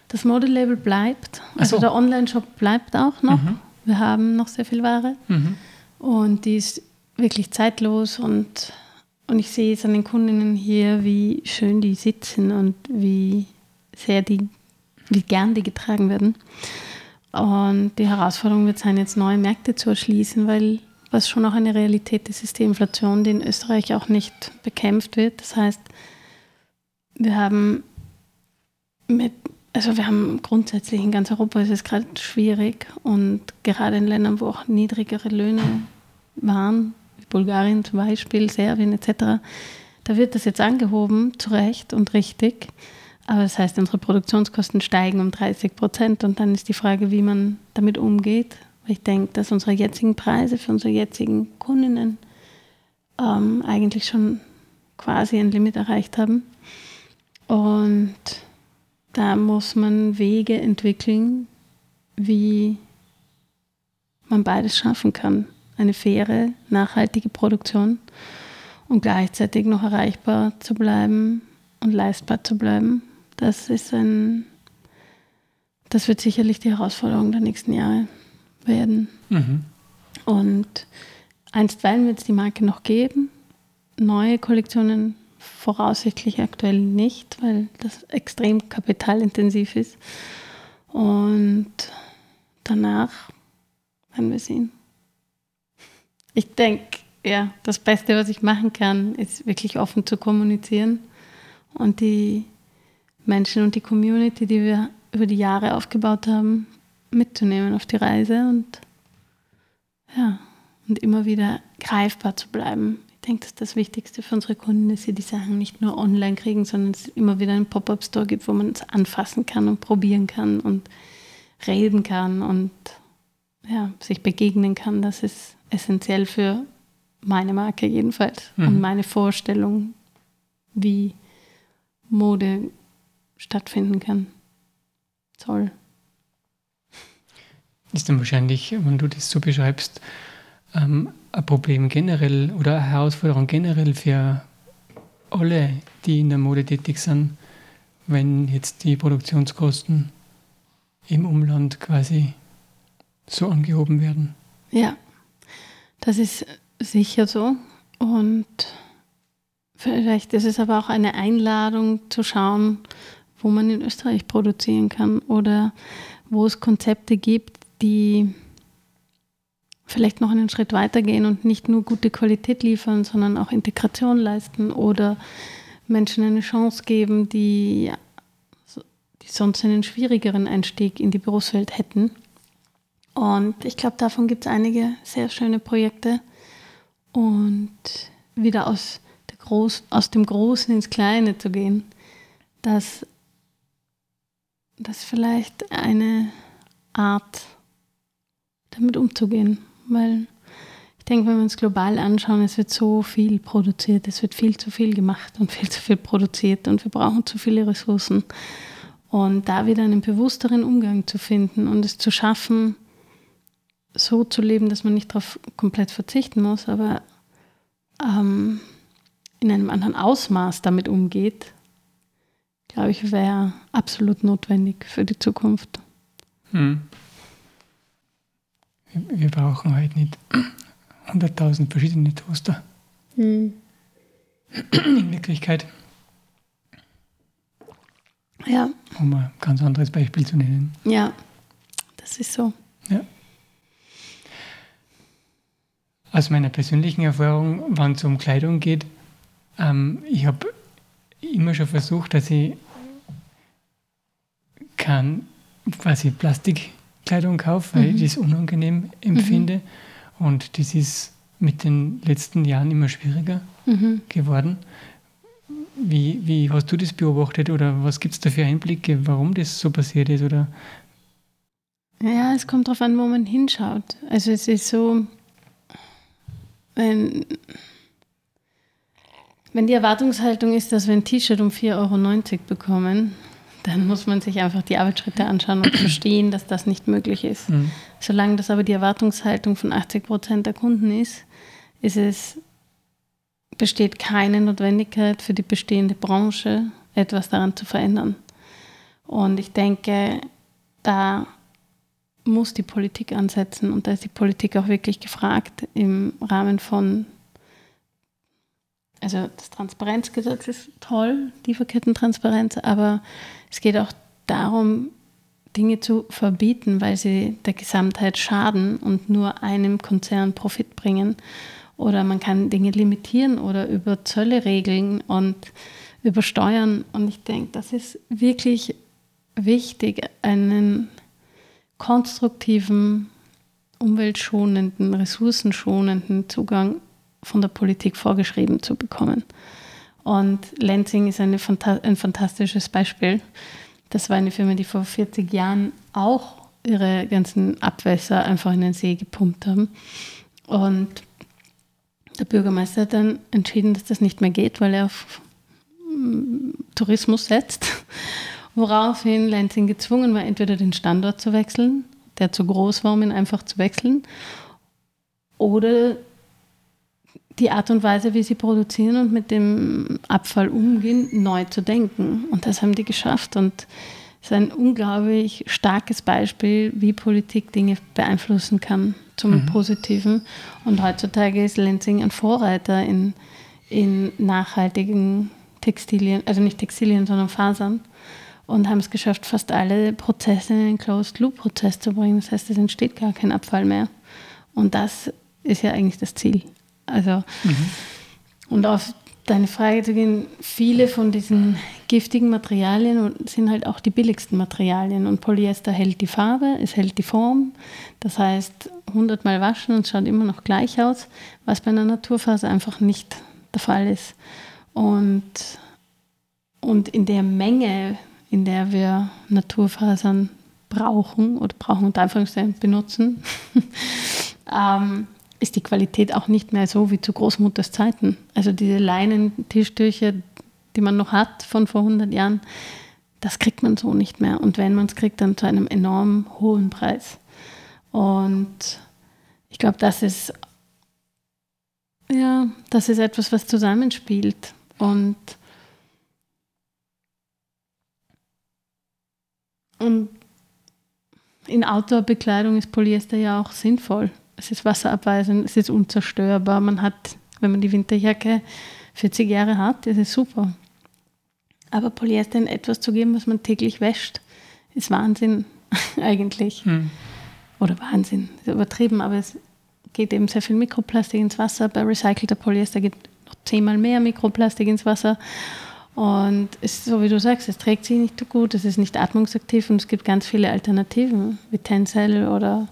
Das Modelabel bleibt. Also so. der Online-Shop bleibt auch noch. Mhm. Wir haben noch sehr viel Ware. Mhm. Und die ist wirklich zeitlos und, und ich sehe es an den Kundinnen hier, wie schön die sitzen und wie sehr die, wie gern die getragen werden. Und die Herausforderung wird sein, jetzt neue Märkte zu erschließen, weil was schon auch eine Realität ist, ist die Inflation, die in Österreich auch nicht bekämpft wird. Das heißt, wir haben mit, also wir haben grundsätzlich in ganz Europa ist es gerade schwierig und gerade in Ländern, wo auch niedrigere Löhne waren, Bulgarien zum Beispiel, Serbien etc., da wird das jetzt angehoben, zu Recht und richtig. Aber das heißt, unsere Produktionskosten steigen um 30 Prozent und dann ist die Frage, wie man damit umgeht. Ich denke, dass unsere jetzigen Preise für unsere jetzigen Kundinnen ähm, eigentlich schon quasi ein Limit erreicht haben. Und da muss man Wege entwickeln, wie man beides schaffen kann. Eine faire, nachhaltige Produktion und gleichzeitig noch erreichbar zu bleiben und leistbar zu bleiben. Das ist ein, das wird sicherlich die Herausforderung der nächsten Jahre werden. Mhm. Und einstweilen wird es die Marke noch geben. Neue Kollektionen voraussichtlich aktuell nicht, weil das extrem kapitalintensiv ist. Und danach werden wir sehen. Ich denke, ja, das Beste, was ich machen kann, ist wirklich offen zu kommunizieren und die Menschen und die Community, die wir über die Jahre aufgebaut haben, mitzunehmen auf die Reise und ja, und immer wieder greifbar zu bleiben. Ich denke, dass das Wichtigste für unsere Kunden ist, dass sie die Sachen nicht nur online kriegen, sondern es immer wieder einen Pop-up-Store gibt, wo man es anfassen kann und probieren kann und reden kann und ja, sich begegnen kann. Das ist essentiell für meine Marke jedenfalls mhm. und meine Vorstellung, wie Mode stattfinden kann. Toll ist dann wahrscheinlich, wenn du das so beschreibst, ähm, ein Problem generell oder eine Herausforderung generell für alle, die in der Mode tätig sind, wenn jetzt die Produktionskosten im Umland quasi so angehoben werden. Ja, das ist sicher so. Und vielleicht ist es aber auch eine Einladung zu schauen, wo man in Österreich produzieren kann oder wo es Konzepte gibt, die vielleicht noch einen Schritt weiter gehen und nicht nur gute Qualität liefern, sondern auch Integration leisten oder Menschen eine Chance geben, die, die sonst einen schwierigeren Einstieg in die Berufswelt hätten. Und ich glaube, davon gibt es einige sehr schöne Projekte. Und wieder aus, Groß, aus dem Großen ins Kleine zu gehen, dass das vielleicht eine Art damit umzugehen. Weil ich denke, wenn wir uns global anschauen, es wird so viel produziert, es wird viel zu viel gemacht und viel zu viel produziert und wir brauchen zu viele Ressourcen. Und da wieder einen bewussteren Umgang zu finden und es zu schaffen, so zu leben, dass man nicht darauf komplett verzichten muss, aber ähm, in einem anderen Ausmaß damit umgeht, glaube ich, wäre absolut notwendig für die Zukunft. Hm wir brauchen halt nicht 100.000 verschiedene Toaster. Hm. In Wirklichkeit. Ja. Um ein ganz anderes Beispiel zu nennen. Ja, das ist so. Ja. Aus meiner persönlichen Erfahrung, wenn es um Kleidung geht, ähm, ich habe immer schon versucht, dass ich kann quasi Plastik Kleidung kaufe, weil mhm. ich das unangenehm empfinde. Mhm. Und das ist mit den letzten Jahren immer schwieriger mhm. geworden. Wie, wie hast du das beobachtet oder was gibt es da für Einblicke, warum das so passiert ist? Oder? Ja, es kommt darauf an, wo man hinschaut. Also es ist so, wenn, wenn die Erwartungshaltung ist, dass wir ein T-Shirt um 4,90 Euro bekommen, dann muss man sich einfach die Arbeitsschritte anschauen und verstehen, dass das nicht möglich ist. Mhm. Solange das aber die Erwartungshaltung von 80 Prozent der Kunden ist, ist es, besteht keine Notwendigkeit für die bestehende Branche, etwas daran zu verändern. Und ich denke, da muss die Politik ansetzen und da ist die Politik auch wirklich gefragt im Rahmen von, also das Transparenzgesetz ist toll, Lieferkettentransparenz, aber es geht auch darum, Dinge zu verbieten, weil sie der Gesamtheit schaden und nur einem Konzern Profit bringen. Oder man kann Dinge limitieren oder über Zölle regeln und über Steuern. Und ich denke, das ist wirklich wichtig, einen konstruktiven, umweltschonenden, ressourcenschonenden Zugang von der Politik vorgeschrieben zu bekommen. Und Lansing ist eine, ein fantastisches Beispiel. Das war eine Firma, die vor 40 Jahren auch ihre ganzen Abwässer einfach in den See gepumpt haben. Und der Bürgermeister hat dann entschieden, dass das nicht mehr geht, weil er auf mm, Tourismus setzt. Woraufhin Lansing gezwungen war, entweder den Standort zu wechseln, der zu groß war, um ihn einfach zu wechseln, oder die Art und Weise, wie sie produzieren und mit dem Abfall umgehen, neu zu denken. Und das haben die geschafft. Und es ist ein unglaublich starkes Beispiel, wie Politik Dinge beeinflussen kann zum mhm. Positiven. Und heutzutage ist Lenzing ein Vorreiter in, in nachhaltigen Textilien, also nicht Textilien, sondern Fasern. Und haben es geschafft, fast alle Prozesse in einen Closed-Loop-Prozess zu bringen. Das heißt, es entsteht gar kein Abfall mehr. Und das ist ja eigentlich das Ziel. Also, mhm. und auf deine Frage zu gehen, viele von diesen giftigen Materialien sind halt auch die billigsten Materialien. Und Polyester hält die Farbe, es hält die Form. Das heißt, 100 Mal waschen und es schaut immer noch gleich aus, was bei einer Naturfaser einfach nicht der Fall ist. Und, und in der Menge, in der wir Naturfasern brauchen oder brauchen und einfach benutzen, ähm, ist die Qualität auch nicht mehr so wie zu Großmutters Zeiten. Also diese Leinentischtöcher, die man noch hat von vor 100 Jahren, das kriegt man so nicht mehr. Und wenn man es kriegt, dann zu einem enorm hohen Preis. Und ich glaube, das ist, ja, das ist etwas, was zusammenspielt. Und, und in Outdoor-Bekleidung ist Polyester ja auch sinnvoll es ist wasserabweisend, es ist unzerstörbar. Man hat, wenn man die Winterjacke 40 Jahre hat, das ist super. Aber Polyester in etwas zu geben, was man täglich wäscht, ist Wahnsinn eigentlich. Hm. Oder Wahnsinn, ist übertrieben, aber es geht eben sehr viel Mikroplastik ins Wasser. Bei recycelter Polyester geht noch zehnmal mehr Mikroplastik ins Wasser. Und es ist so wie du sagst, es trägt sich nicht so gut, es ist nicht atmungsaktiv und es gibt ganz viele Alternativen, wie Tencel oder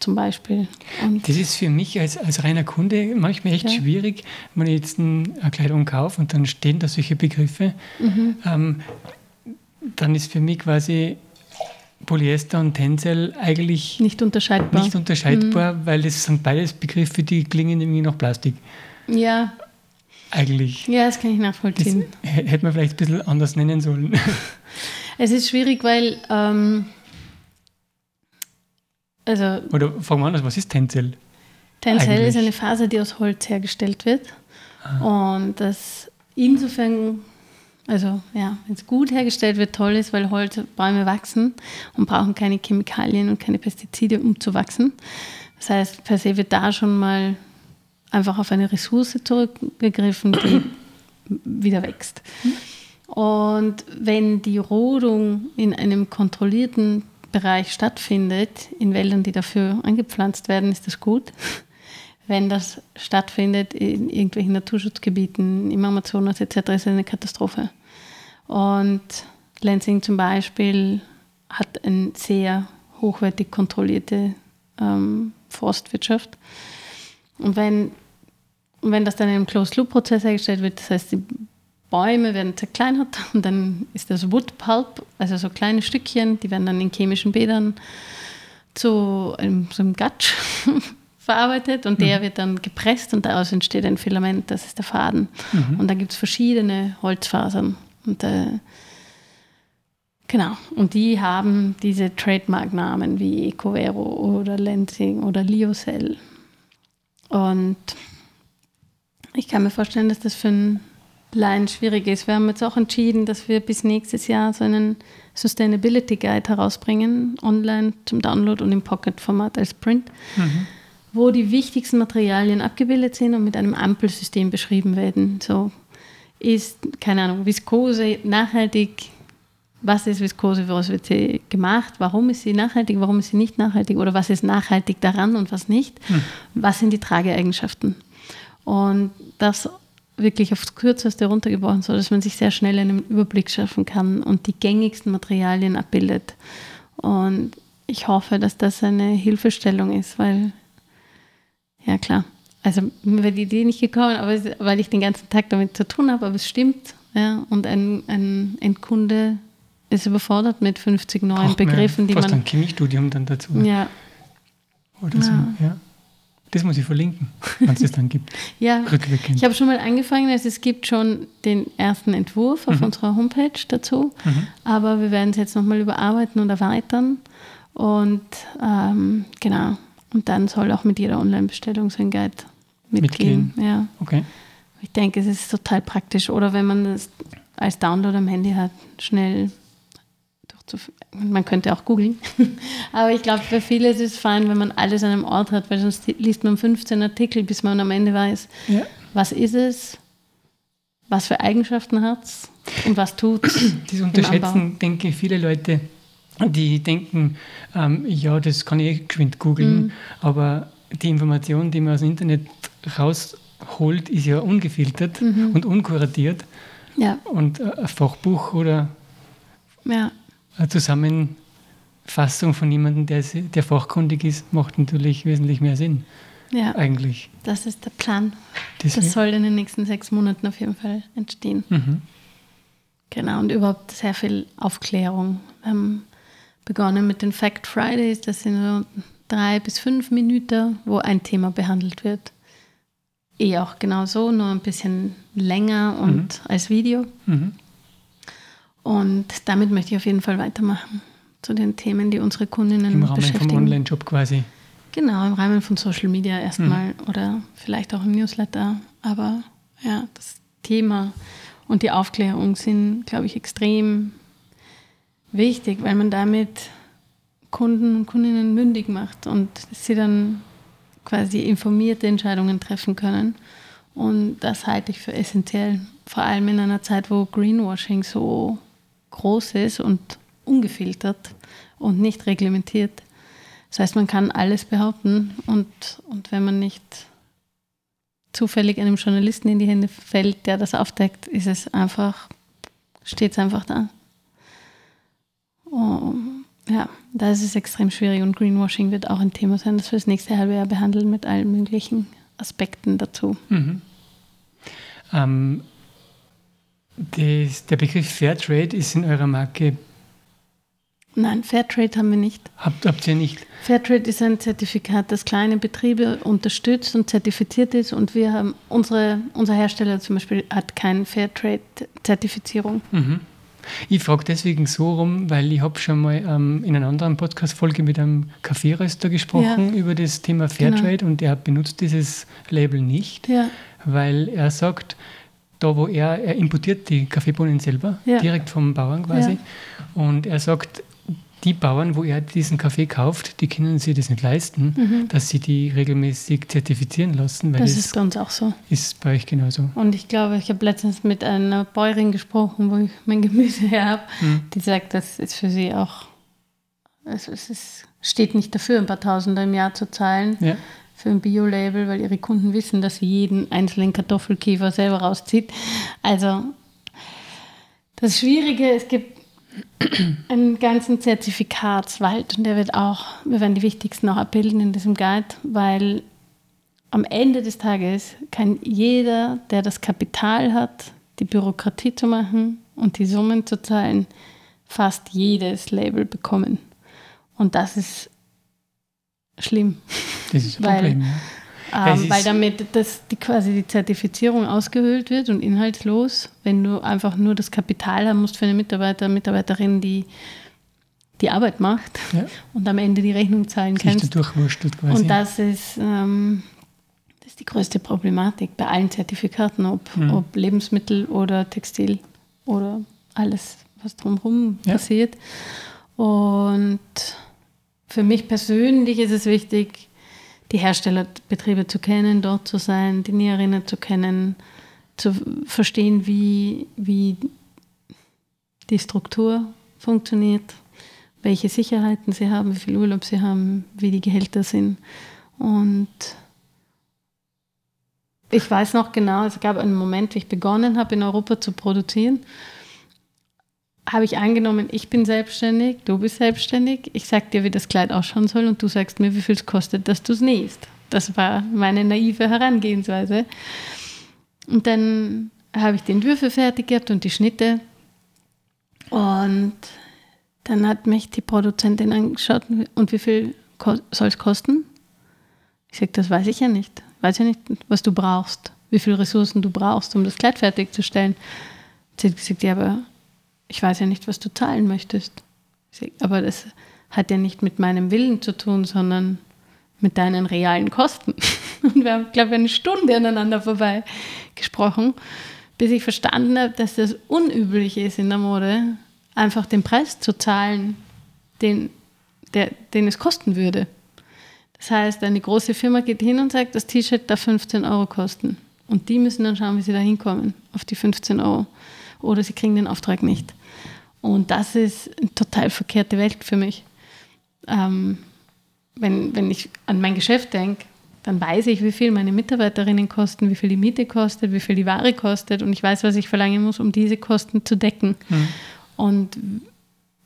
zum Beispiel. Und das ist für mich als, als reiner Kunde manchmal echt ja. schwierig, wenn ich jetzt eine Kleidung kaufe und dann stehen da solche Begriffe. Mhm. Ähm, dann ist für mich quasi Polyester und Tencel eigentlich nicht unterscheidbar, nicht unterscheidbar mhm. weil das sind beides Begriffe, die klingen irgendwie nach Plastik. Ja. Eigentlich. Ja, das kann ich nachvollziehen. Hätte man vielleicht ein bisschen anders nennen sollen. Es ist schwierig, weil ähm, also, Oder fangen wir an, was ist Tencel? Tencel ist eine Faser, die aus Holz hergestellt wird. Ah. Und das insofern, also ja, wenn es gut hergestellt wird, toll ist, weil Holzbäume wachsen und brauchen keine Chemikalien und keine Pestizide, um zu wachsen. Das heißt, per se wird da schon mal einfach auf eine Ressource zurückgegriffen, die wieder wächst. Und wenn die Rodung in einem kontrollierten Bereich stattfindet, in Wäldern, die dafür angepflanzt werden, ist das gut. Wenn das stattfindet in irgendwelchen Naturschutzgebieten, im Amazonas etc., ist es eine Katastrophe. Und Lansing zum Beispiel hat eine sehr hochwertig kontrollierte ähm, Forstwirtschaft. Und wenn, wenn das dann in einem Closed-Loop-Prozess hergestellt wird, das heißt, die Bäume werden zerkleinert und dann ist das Wood Pulp, also so kleine Stückchen, die werden dann in chemischen Bädern zu einem, so einem Gatsch verarbeitet und der mhm. wird dann gepresst und daraus entsteht ein Filament, das ist der Faden. Mhm. Und da gibt es verschiedene Holzfasern. Und äh, genau, und die haben diese Trademark-Namen wie Ecovero oder Lenzing oder Liocell. Und ich kann mir vorstellen, dass das für ein Line schwierig ist. Wir haben jetzt auch entschieden, dass wir bis nächstes Jahr so einen Sustainability Guide herausbringen, online zum Download und im Pocket-Format als Print, mhm. wo die wichtigsten Materialien abgebildet sind und mit einem Ampelsystem beschrieben werden. So ist, keine Ahnung, Viskose nachhaltig, was ist Viskose, woraus wird sie gemacht, warum ist sie nachhaltig, warum ist sie nicht nachhaltig oder was ist nachhaltig daran und was nicht, hm. was sind die Trageeigenschaften. Und das wirklich aufs Kürzeste runtergebrochen, so dass man sich sehr schnell einen Überblick schaffen kann und die gängigsten Materialien abbildet. Und ich hoffe, dass das eine Hilfestellung ist, weil, ja klar, also mir wäre die Idee nicht gekommen, aber weil ich den ganzen Tag damit zu tun habe, aber es stimmt. Ja, und ein, ein Endkunde ist überfordert mit 50 neuen Braucht Begriffen, die fast man. ein Chemiestudium dann dazu. Ja. Oder so, ja. Das muss ich verlinken, wenn es das dann gibt. ja, ich habe schon mal angefangen, also es gibt schon den ersten Entwurf auf mhm. unserer Homepage dazu, mhm. aber wir werden es jetzt nochmal überarbeiten und erweitern. Und ähm, genau, und dann soll auch mit jeder Online-Bestellung so ein Guide mitgehen. mitgehen. Ja. Okay. Ich denke, es ist total praktisch. Oder wenn man das als Download am Handy hat, schnell man könnte auch googeln. Aber ich glaube, für viele ist es fein, wenn man alles an einem Ort hat, weil sonst liest man 15 Artikel, bis man am Ende weiß, ja. was ist es, was für Eigenschaften hat es und was tut es. Das unterschätzen, denke ich, viele Leute, die denken, ähm, ja, das kann ich geschwind googeln, mhm. aber die Information, die man aus dem Internet rausholt, ist ja ungefiltert mhm. und unkuratiert. Ja. Und äh, ein Fachbuch oder ja. Eine Zusammenfassung von jemandem, der, der fachkundig ist, macht natürlich wesentlich mehr Sinn. Ja, eigentlich. Das ist der Plan. Deswegen. Das soll in den nächsten sechs Monaten auf jeden Fall entstehen. Mhm. Genau, und überhaupt sehr viel Aufklärung. Wir haben begonnen mit den Fact Fridays, das sind so drei bis fünf Minuten, wo ein Thema behandelt wird. Eh auch genau so, nur ein bisschen länger und mhm. als Video. Mhm. Und damit möchte ich auf jeden Fall weitermachen zu den Themen, die unsere Kundinnen Im Rahmen beschäftigen. vom Online-Job quasi. Genau, im Rahmen von Social Media erstmal mhm. oder vielleicht auch im Newsletter. Aber ja, das Thema und die Aufklärung sind, glaube ich, extrem wichtig, weil man damit Kunden und Kundinnen mündig macht und sie dann quasi informierte Entscheidungen treffen können. Und das halte ich für essentiell, vor allem in einer Zeit, wo Greenwashing so groß ist und ungefiltert und nicht reglementiert. Das heißt, man kann alles behaupten und, und wenn man nicht zufällig einem Journalisten in die Hände fällt, der das aufdeckt, ist es einfach, steht es einfach da. Oh, ja, da ist es extrem schwierig und Greenwashing wird auch ein Thema sein, das wir das nächste halbe Jahr behandeln mit allen möglichen Aspekten dazu. Mhm. Ähm, das, der Begriff Fairtrade ist in eurer Marke. Nein, Fairtrade haben wir nicht. Habt, habt ihr nicht? Fairtrade ist ein Zertifikat, das kleine Betriebe unterstützt und zertifiziert ist. Und wir haben, unsere, unser Hersteller zum Beispiel hat keine Fairtrade-Zertifizierung. Mhm. Ich frage deswegen so rum, weil ich habe schon mal ähm, in einer anderen Podcast-Folge mit einem Kaffeeröster gesprochen ja. über das Thema Fairtrade genau. und er benutzt dieses Label nicht, ja. weil er sagt, da wo er, er importiert die Kaffeebohnen selber, ja. direkt vom Bauern quasi. Ja. Und er sagt, die Bauern, wo er diesen Kaffee kauft, die können sich das nicht leisten, mhm. dass sie die regelmäßig zertifizieren lassen. das ist bei uns auch so. Ist bei euch genauso. Und ich glaube, ich habe letztens mit einer Bäuerin gesprochen, wo ich mein Gemüse her habe, mhm. die sagt, das ist für sie auch, also es ist, steht nicht dafür, ein paar Tausender im Jahr zu zahlen. Ja für ein Bio-Label, weil ihre Kunden wissen, dass sie jeden einzelnen Kartoffelkäfer selber rauszieht. Also das Schwierige, es gibt einen ganzen Zertifikatswald und der wird auch, wir werden die wichtigsten auch abbilden in diesem Guide, weil am Ende des Tages kann jeder, der das Kapital hat, die Bürokratie zu machen und die Summen zu zahlen, fast jedes Label bekommen. Und das ist schlimm. Das ist ein weil, Problem, ja. Ähm, weil damit das, die, quasi die Zertifizierung ausgehöhlt wird und inhaltslos, wenn du einfach nur das Kapital haben musst für eine Mitarbeiter, Mitarbeiterin, die die Arbeit macht ja. und am Ende die Rechnung zahlen kannst. Durchwurstelt quasi. Und das ist, ähm, Das ist die größte Problematik bei allen Zertifikaten, ob, mhm. ob Lebensmittel oder Textil oder alles, was drumherum ja. passiert. Und für mich persönlich ist es wichtig, die Herstellerbetriebe zu kennen, dort zu sein, die Näherinnen zu kennen, zu verstehen, wie, wie die Struktur funktioniert, welche Sicherheiten sie haben, wie viel Urlaub sie haben, wie die Gehälter sind. Und ich weiß noch genau, es gab einen Moment, wie ich begonnen habe, in Europa zu produzieren, habe ich angenommen, ich bin selbstständig, du bist selbstständig, ich sage dir, wie das Kleid ausschauen soll und du sagst mir, wie viel es kostet, dass du es nähst. Das war meine naive Herangehensweise. Und dann habe ich den Würfel fertig gehabt und die Schnitte. Und dann hat mich die Produzentin angeschaut, und wie viel soll es kosten? Ich sage, das weiß ich ja nicht. Ich weiß ja nicht, was du brauchst, wie viele Ressourcen du brauchst, um das Kleid fertigzustellen. Sie hat gesagt, ja, aber ich weiß ja nicht, was du zahlen möchtest. Aber das hat ja nicht mit meinem Willen zu tun, sondern mit deinen realen Kosten. Und wir haben, glaube ich, eine Stunde aneinander vorbei gesprochen, bis ich verstanden habe, dass das unüblich ist in der Mode, einfach den Preis zu zahlen, den, der, den es kosten würde. Das heißt, eine große Firma geht hin und sagt, das T-Shirt darf 15 Euro kosten. Und die müssen dann schauen, wie sie da hinkommen, auf die 15 Euro. Oder sie kriegen den Auftrag nicht. Und das ist eine total verkehrte Welt für mich. Ähm, wenn, wenn ich an mein Geschäft denke, dann weiß ich, wie viel meine Mitarbeiterinnen kosten, wie viel die Miete kostet, wie viel die Ware kostet und ich weiß, was ich verlangen muss, um diese Kosten zu decken. Mhm. Und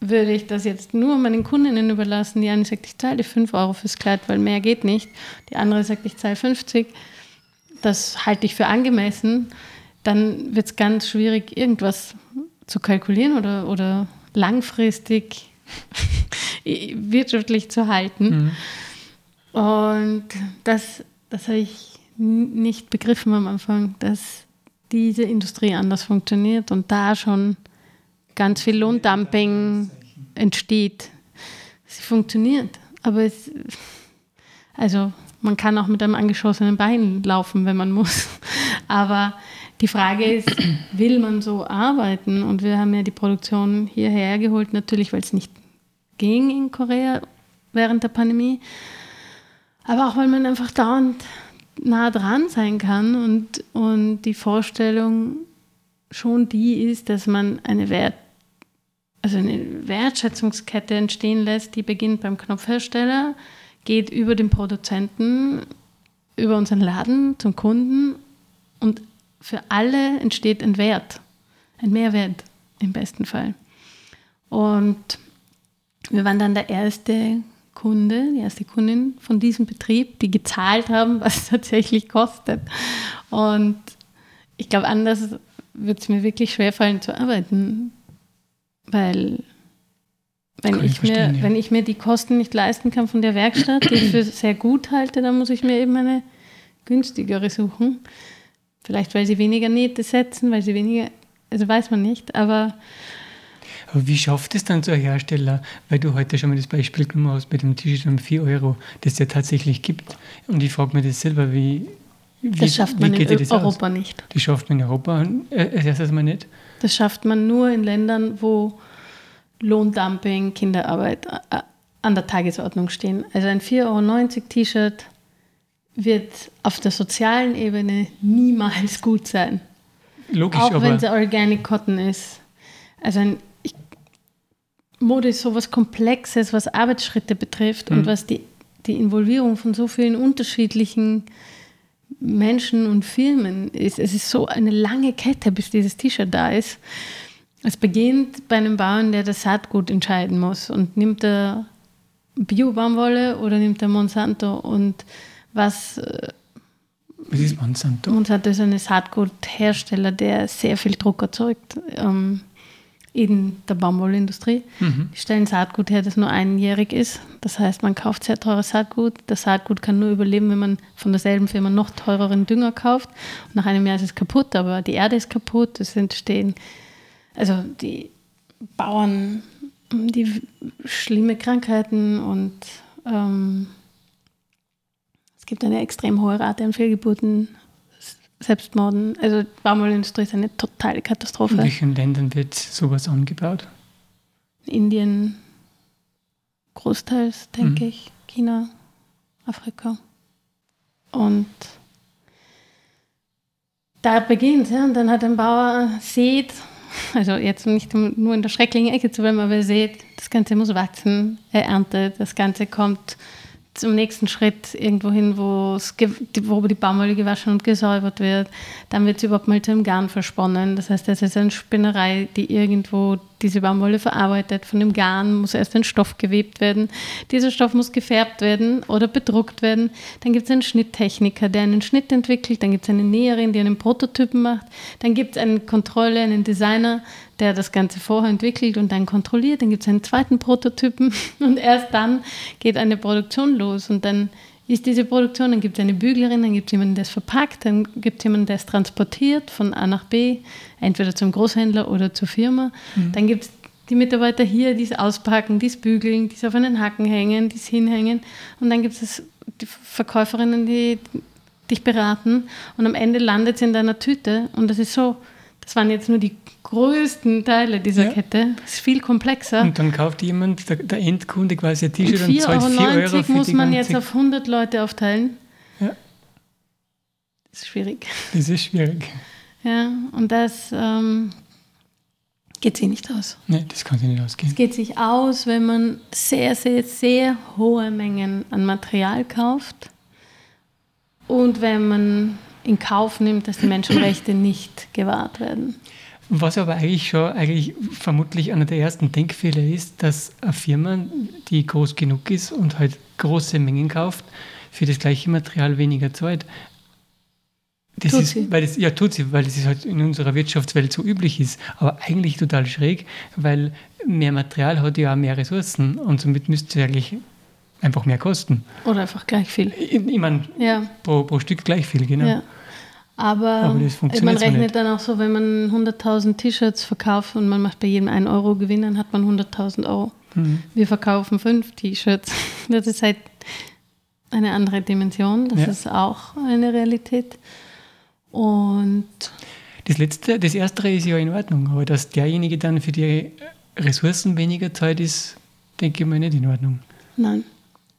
würde ich das jetzt nur meinen Kundinnen überlassen, die eine sagt, ich zahle 5 Euro fürs Kleid, weil mehr geht nicht, die andere sagt, ich zahle 50, das halte ich für angemessen, dann wird es ganz schwierig, irgendwas zu kalkulieren oder, oder langfristig wirtschaftlich zu halten. Mhm. Und das, das habe ich nicht begriffen am Anfang, dass diese Industrie anders funktioniert und da schon ganz viel Lohndumping entsteht. Sie funktioniert, aber es, also man kann auch mit einem angeschossenen Bein laufen, wenn man muss. Aber die Frage ist, will man so arbeiten? Und wir haben ja die Produktion hierher geholt, natürlich, weil es nicht ging in Korea während der Pandemie. Aber auch, weil man einfach dauernd nah dran sein kann und, und die Vorstellung schon die ist, dass man eine Wert, also eine Wertschätzungskette entstehen lässt, die beginnt beim Knopfhersteller, geht über den Produzenten, über unseren Laden zum Kunden und für alle entsteht ein Wert, ein Mehrwert im besten Fall. Und wir waren dann der erste Kunde, die erste Kundin von diesem Betrieb, die gezahlt haben, was es tatsächlich kostet. Und ich glaube, anders wird es mir wirklich schwerfallen zu arbeiten, weil wenn ich, ich mir, ja. wenn ich mir die Kosten nicht leisten kann von der Werkstatt, die ich für sehr gut halte, dann muss ich mir eben eine günstigere suchen. Vielleicht, weil sie weniger Nähte setzen, weil sie weniger, also weiß man nicht, aber aber wie schafft es dann so ein Hersteller, weil du heute schon mal das Beispiel genommen hast mit dem T-Shirt um 4 Euro, das es ja tatsächlich gibt. Und ich frage mich das selber, wie. wie das schafft man in Europa aus? nicht. Das schafft man in Europa äh, erst einmal nicht. Das schafft man nur in Ländern, wo Lohndumping, Kinderarbeit äh, an der Tagesordnung stehen. Also ein 4,90 Euro T-Shirt wird auf der sozialen Ebene niemals gut sein. Logisch, Auch wenn es Organic Cotton ist. Also ein Mode ist so was Komplexes, was Arbeitsschritte betrifft mhm. und was die, die Involvierung von so vielen unterschiedlichen Menschen und Firmen ist. Es ist so eine lange Kette, bis dieses T-Shirt da ist. Es beginnt bei einem Bauern, der das Saatgut entscheiden muss und nimmt er Bio-Baumwolle oder nimmt er Monsanto und was. Äh, was ist Monsanto? Monsanto ist ein Saatguthersteller, der sehr viel Druck erzeugt. Ähm, in der Baumwollindustrie. Mhm. Die stellen Saatgut her, das nur einjährig ist. Das heißt, man kauft sehr teures Saatgut. Das Saatgut kann nur überleben, wenn man von derselben Firma noch teureren Dünger kauft. Und nach einem Jahr ist es kaputt, aber die Erde ist kaputt. Es entstehen, also die Bauern, die schlimme Krankheiten und ähm, gibt eine extrem hohe Rate an Fehlgeburten, Selbstmorden. Also Baumwollindustrie ist eine totale Katastrophe. In welchen Ländern wird sowas angebaut? Indien großteils, denke mhm. ich. China, Afrika. Und da beginnt ja, und dann hat ein Bauer sieht, also jetzt nicht nur in der schrecklichen Ecke zu bleiben, aber er sieht, das Ganze muss wachsen, er erntet, das Ganze kommt zum nächsten Schritt irgendwo hin, wo, die Baumwolle gewaschen und gesäubert wird. Dann wird sie überhaupt mal zu einem Garn versponnen. Das heißt, das ist eine Spinnerei, die irgendwo diese Baumwolle verarbeitet. Von dem Garn muss erst ein Stoff gewebt werden. Dieser Stoff muss gefärbt werden oder bedruckt werden. Dann gibt es einen Schnitttechniker, der einen Schnitt entwickelt. Dann gibt es eine Näherin, die einen Prototypen macht. Dann gibt es eine Kontrolle, einen Designer, der das Ganze vorher entwickelt und dann kontrolliert. Dann gibt es einen zweiten Prototypen und erst dann geht eine Produktion los und dann ist diese Produktion, dann gibt es eine Büglerin, dann gibt es jemanden, der es verpackt, dann gibt es jemanden, der es transportiert von A nach B, entweder zum Großhändler oder zur Firma. Mhm. Dann gibt es die Mitarbeiter hier, die es auspacken, die es bügeln, die es auf einen Haken hängen, die es hinhängen. Und dann gibt es die Verkäuferinnen, die dich beraten. Und am Ende landet es in deiner Tüte. Und das ist so, das waren jetzt nur die größten Teile dieser ja. Kette. Das ist viel komplexer. Und dann kauft jemand, der, der Endkunde quasi ein T-Shirt und, und zahlt 4 Euro, Euro für muss man jetzt auf 100 Leute aufteilen. Ja. Das ist schwierig. Das ist schwierig. Ja, und das ähm, geht sich nicht aus. Nein, das kann sich nicht ausgehen. Es geht sich aus, wenn man sehr, sehr, sehr hohe Mengen an Material kauft und wenn man in Kauf nimmt, dass die Menschenrechte nicht gewahrt werden. Was aber eigentlich schon eigentlich vermutlich einer der ersten Denkfehler ist, dass eine Firma, die groß genug ist und halt große Mengen kauft, für das gleiche Material weniger zahlt. Das tut ist, sie. Weil das, ja, tut sie, weil das halt in unserer Wirtschaftswelt so üblich ist. Aber eigentlich total schräg, weil mehr Material hat ja auch mehr Ressourcen und somit müsste es eigentlich einfach mehr kosten. Oder einfach gleich viel. Ich, ich meine, ja. pro, pro Stück gleich viel, genau. Ja. Aber, Aber man rechnet dann auch so, wenn man 100.000 T-Shirts verkauft und man macht bei jedem 1 Euro Gewinn, dann hat man 100.000 Euro. Mhm. Wir verkaufen fünf T-Shirts. Das ist halt eine andere Dimension. Das ja. ist auch eine Realität. Und das letzte, das erste ist ja in Ordnung, aber dass derjenige dann für die Ressourcen weniger Zeit ist, denke ich mal nicht in Ordnung. Nein,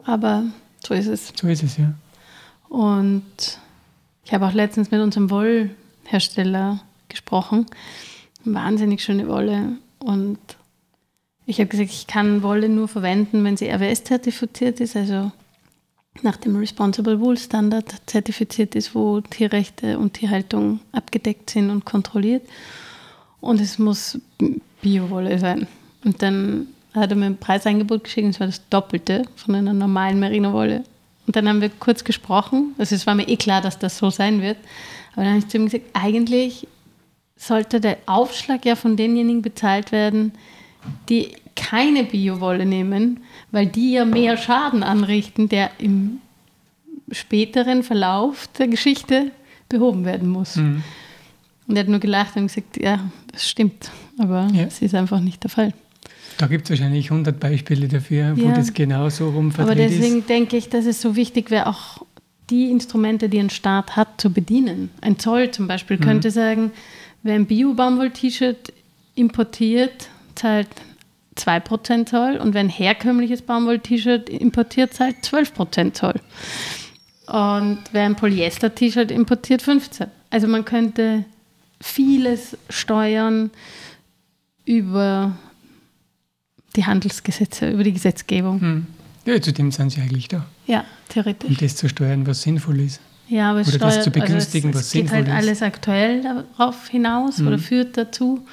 aber so ist es. So ist es, ja. Und ich habe auch letztens mit unserem Wollhersteller gesprochen. Wahnsinnig schöne Wolle. Und ich habe gesagt, ich kann Wolle nur verwenden, wenn sie RWS-zertifiziert ist, also nach dem Responsible Wool Standard zertifiziert ist, wo Tierrechte und Tierhaltung abgedeckt sind und kontrolliert. Und es muss Biowolle sein. Und dann hat er mir ein Preisangebot geschickt, und es war das Doppelte von einer normalen Merino-Wolle. Und dann haben wir kurz gesprochen. Also es war mir eh klar, dass das so sein wird. Aber dann habe ich zu ihm gesagt, eigentlich sollte der Aufschlag ja von denjenigen bezahlt werden, die keine Biowolle nehmen, weil die ja mehr Schaden anrichten, der im späteren Verlauf der Geschichte behoben werden muss. Mhm. Und er hat nur gelacht und gesagt, ja, das stimmt, aber es ja. ist einfach nicht der Fall. Da gibt es wahrscheinlich 100 Beispiele dafür, wo ja. das genau so rumverdreht Aber deswegen ist. denke ich, dass es so wichtig wäre, auch die Instrumente, die ein Staat hat, zu bedienen. Ein Zoll zum Beispiel mhm. könnte sagen, wer ein Bio-Baumwoll-T-Shirt importiert, zahlt 2% Zoll und wenn ein herkömmliches Baumwoll-T-Shirt importiert, zahlt 12% Zoll. Und wer ein Polyester-T-Shirt importiert, 15. Also man könnte vieles steuern über die Handelsgesetze, über die Gesetzgebung. Hm. Ja, zu dem sind sie eigentlich da. Ja, theoretisch. Um das zu steuern, was sinnvoll ist. Ja, aber es oder steuert, das zu begünstigen, also es, was sinnvoll ist. Es geht halt alles aktuell darauf hinaus hm. oder führt dazu,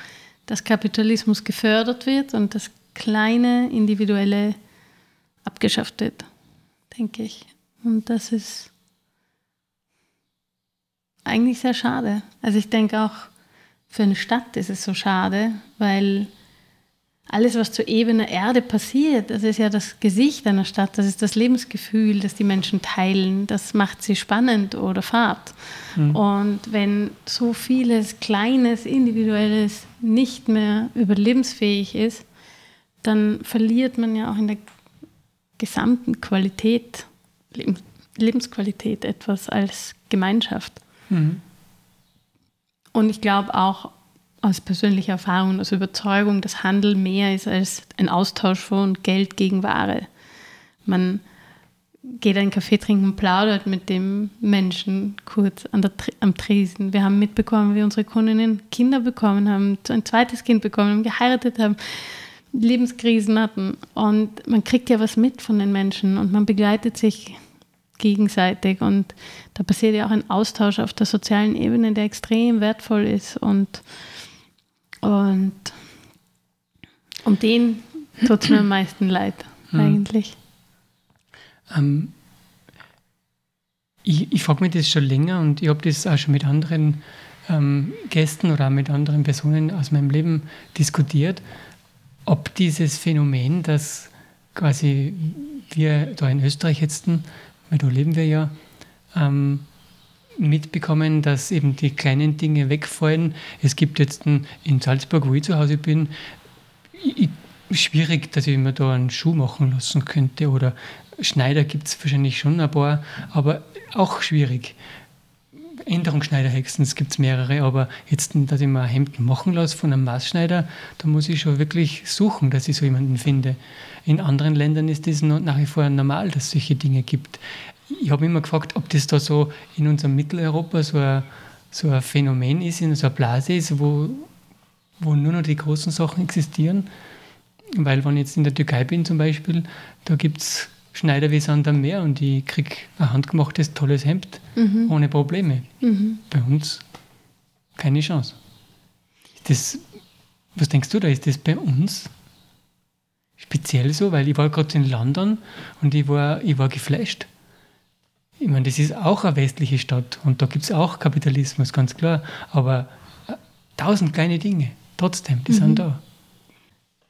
dass Kapitalismus gefördert wird und das kleine Individuelle abgeschafft wird, denke ich. Und das ist eigentlich sehr schade. Also ich denke auch für eine Stadt ist es so schade, weil alles, was zu ebener Erde passiert, das ist ja das Gesicht einer Stadt, das ist das Lebensgefühl, das die Menschen teilen, das macht sie spannend oder fad. Mhm. Und wenn so vieles Kleines, Individuelles nicht mehr überlebensfähig ist, dann verliert man ja auch in der gesamten Qualität, Lebensqualität etwas, als Gemeinschaft. Mhm. Und ich glaube auch aus persönlicher Erfahrung, aus Überzeugung, dass Handel mehr ist als ein Austausch von Geld gegen Ware. Man geht einen Kaffee trinken plaudert mit dem Menschen kurz der, am Tresen. Wir haben mitbekommen, wie unsere Kundinnen Kinder bekommen haben, ein zweites Kind bekommen haben, geheiratet haben, Lebenskrisen hatten. Und man kriegt ja was mit von den Menschen und man begleitet sich gegenseitig. Und da passiert ja auch ein Austausch auf der sozialen Ebene, der extrem wertvoll ist. Und, und um den tut es mir am meisten leid, hm. eigentlich. Ähm, ich, ich frage mich das schon länger und ich habe das auch schon mit anderen ähm, Gästen oder auch mit anderen Personen aus meinem Leben diskutiert, ob dieses Phänomen, dass quasi wir da in Österreich jetzt, weil da leben wir ja, ähm, mitbekommen, dass eben die kleinen Dinge wegfallen. Es gibt jetzt in Salzburg, wo ich zu Hause bin, schwierig, dass ich mir da einen Schuh machen lassen könnte oder Schneider gibt es wahrscheinlich schon ein paar, aber auch schwierig. Änderungsschneiderhexen, es gibt mehrere, aber jetzt, dass ich mir ein Hemd machen lasse von einem Maßschneider, da muss ich schon wirklich suchen, dass ich so jemanden finde. In anderen Ländern ist das nach wie vor normal, dass es solche Dinge gibt. Ich habe immer gefragt, ob das da so in unserem Mitteleuropa so ein, so ein Phänomen ist, so eine Blase ist, wo, wo nur noch die großen Sachen existieren. Weil wenn ich jetzt in der Türkei bin zum Beispiel, da gibt es Schneider wie Sand am Meer und ich kriege ein handgemachtes, tolles Hemd mhm. ohne Probleme. Mhm. Bei uns keine Chance. Das, was denkst du da? Ist das bei uns speziell so? Weil ich war gerade in London und ich war, ich war geflasht. Ich meine, das ist auch eine westliche Stadt und da gibt es auch Kapitalismus, ganz klar. Aber äh, tausend kleine Dinge, trotzdem, die mhm. sind da.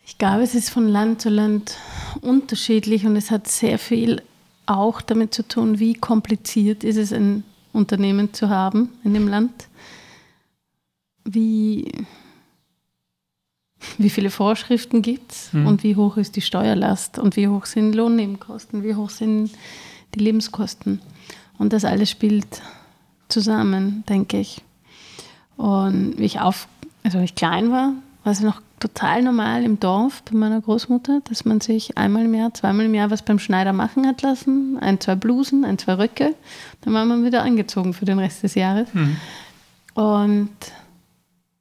Ich glaube, es ist von Land zu Land unterschiedlich und es hat sehr viel auch damit zu tun, wie kompliziert ist es, ein Unternehmen zu haben in dem Land. Wie, wie viele Vorschriften gibt es mhm. und wie hoch ist die Steuerlast und wie hoch sind Lohnnebenkosten, wie hoch sind die Lebenskosten. Und das alles spielt zusammen, denke ich. Und wie ich auf, also ich klein war, war es noch total normal im Dorf bei meiner Großmutter, dass man sich einmal im Jahr, zweimal im Jahr was beim Schneider machen hat lassen. Ein, zwei Blusen, ein, zwei Röcke. Dann war man wieder angezogen für den Rest des Jahres. Mhm. Und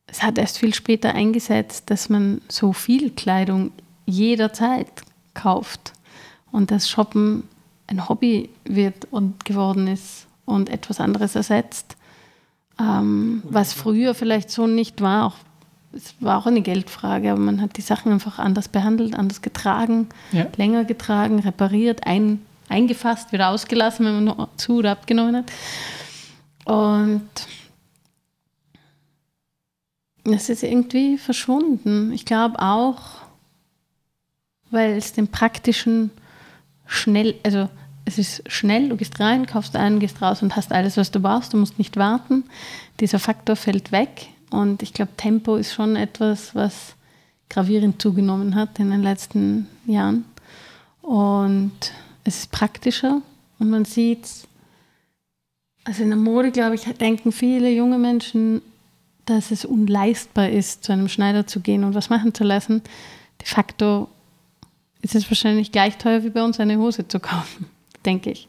es hat erst viel später eingesetzt, dass man so viel Kleidung jederzeit kauft und das Shoppen ein Hobby wird und geworden ist und etwas anderes ersetzt, ähm, was früher vielleicht so nicht war, auch es war auch eine Geldfrage, aber man hat die Sachen einfach anders behandelt, anders getragen, ja. länger getragen, repariert, ein, eingefasst, wieder ausgelassen, wenn man noch zu oder abgenommen hat. Und es ist irgendwie verschwunden. Ich glaube auch, weil es den praktischen schnell, also es ist schnell, du gehst rein, kaufst ein, gehst raus und hast alles, was du brauchst, du musst nicht warten. Dieser Faktor fällt weg und ich glaube, Tempo ist schon etwas, was gravierend zugenommen hat in den letzten Jahren. Und es ist praktischer und man sieht, also in der Mode, glaube ich, denken viele junge Menschen, dass es unleistbar ist, zu einem Schneider zu gehen und was machen zu lassen. De facto ist es wahrscheinlich gleich teuer wie bei uns eine Hose zu kaufen, denke ich.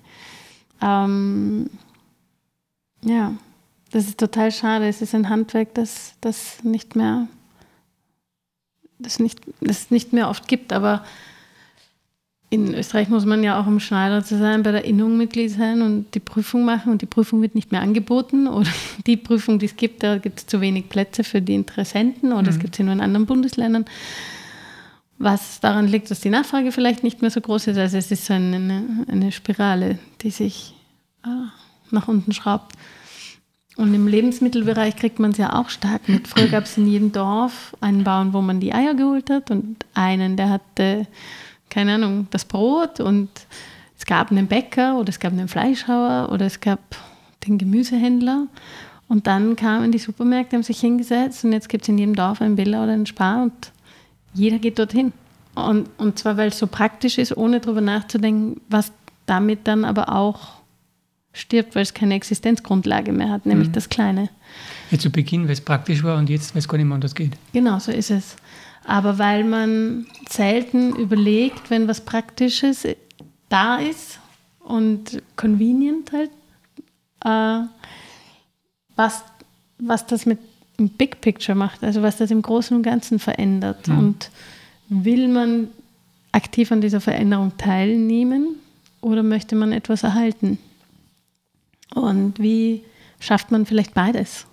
Ähm, ja. Das ist total schade. Es ist ein Handwerk, das, das nicht mehr das nicht, das nicht mehr oft gibt, aber in Österreich muss man ja auch, um Schneider zu sein, bei der Innung Mitglied sein und die Prüfung machen und die Prüfung wird nicht mehr angeboten oder die Prüfung, die es gibt, da gibt es zu wenig Plätze für die Interessenten oder mhm. es gibt sie nur in anderen Bundesländern. Was daran liegt, dass die Nachfrage vielleicht nicht mehr so groß ist. Also es ist so eine, eine Spirale, die sich ah, nach unten schraubt. Und im Lebensmittelbereich kriegt man es ja auch stark mit. Früher gab es in jedem Dorf einen Bauern, wo man die Eier geholt hat und einen, der hatte, keine Ahnung, das Brot und es gab einen Bäcker oder es gab einen Fleischhauer oder es gab den Gemüsehändler. Und dann kamen die Supermärkte, haben sich hingesetzt und jetzt gibt es in jedem Dorf einen Billa oder einen Spar und jeder geht dorthin. Und, und zwar, weil es so praktisch ist, ohne darüber nachzudenken, was damit dann aber auch stirbt, weil es keine Existenzgrundlage mehr hat, nämlich mhm. das Kleine. Ja, zu Beginn, weil es praktisch war und jetzt, weil es gar nicht mehr anders geht. Genau, so ist es. Aber weil man selten überlegt, wenn was Praktisches da ist und convenient halt, äh, was, was das mit dem Big Picture macht, also was das im Großen und Ganzen verändert. Mhm. Und will man aktiv an dieser Veränderung teilnehmen oder möchte man etwas erhalten? Und wie schafft man vielleicht beides?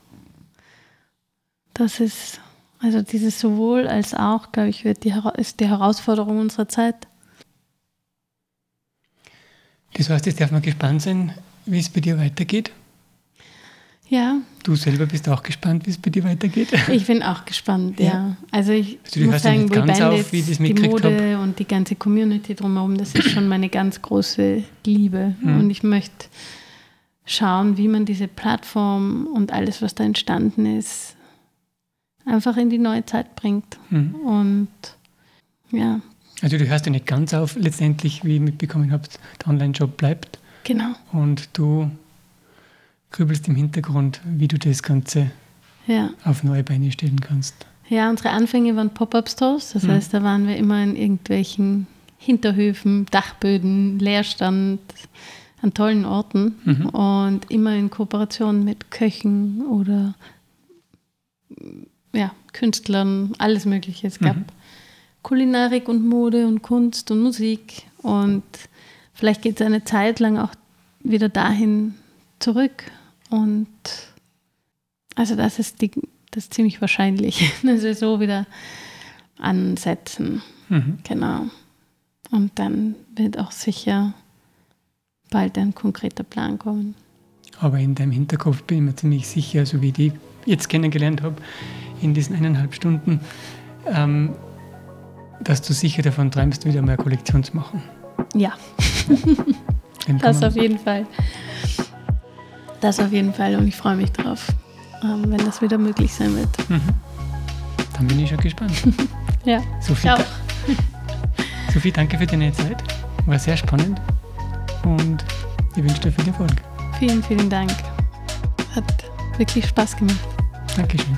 Das ist, also dieses sowohl als auch, glaube ich, wird die, ist die Herausforderung unserer Zeit. Das heißt, jetzt darf man gespannt sein, wie es bei dir weitergeht. Ja. Du selber bist auch gespannt, wie es bei dir weitergeht? Ich bin auch gespannt, ja. ja. Also ich also muss sagen, ja ganz auf, wie das die Mode hab. und die ganze Community drumherum, das ist schon meine ganz große Liebe. Mhm. Und ich möchte schauen, wie man diese Plattform und alles, was da entstanden ist, einfach in die neue Zeit bringt. Mhm. Und ja. Also du hörst ja nicht ganz auf, letztendlich, wie ihr mitbekommen habt, der Online-Job bleibt. Genau. Und du grübelst im Hintergrund, wie du das Ganze ja. auf neue Beine stellen kannst. Ja, unsere Anfänge waren Pop-Up-Stores. Das mhm. heißt, da waren wir immer in irgendwelchen Hinterhöfen, Dachböden, Leerstand, an tollen Orten mhm. und immer in Kooperation mit Köchen oder ja, Künstlern, alles Mögliche. Es gab mhm. Kulinarik und Mode und Kunst und Musik und vielleicht geht es eine Zeit lang auch wieder dahin zurück und also das ist, die, das ist ziemlich wahrscheinlich, dass wir so wieder ansetzen. Mhm. Genau. Und dann wird auch sicher bald ein konkreter Plan kommen. Aber in deinem Hinterkopf bin ich mir ziemlich sicher, so wie ich die jetzt kennengelernt habe, in diesen eineinhalb Stunden, ähm, dass du sicher davon träumst, wieder mal eine Kollektion zu machen. Ja, das auf jeden Fall. Das auf jeden Fall und ich freue mich drauf, ähm, wenn das wieder möglich sein wird. Mhm. Dann bin ich schon gespannt. ja, Sophie, auch. Sophie, danke für deine Zeit. War sehr spannend und ich wünsche dir viel Erfolg. Vielen, vielen Dank. Hat wirklich Spaß gemacht. Dankeschön.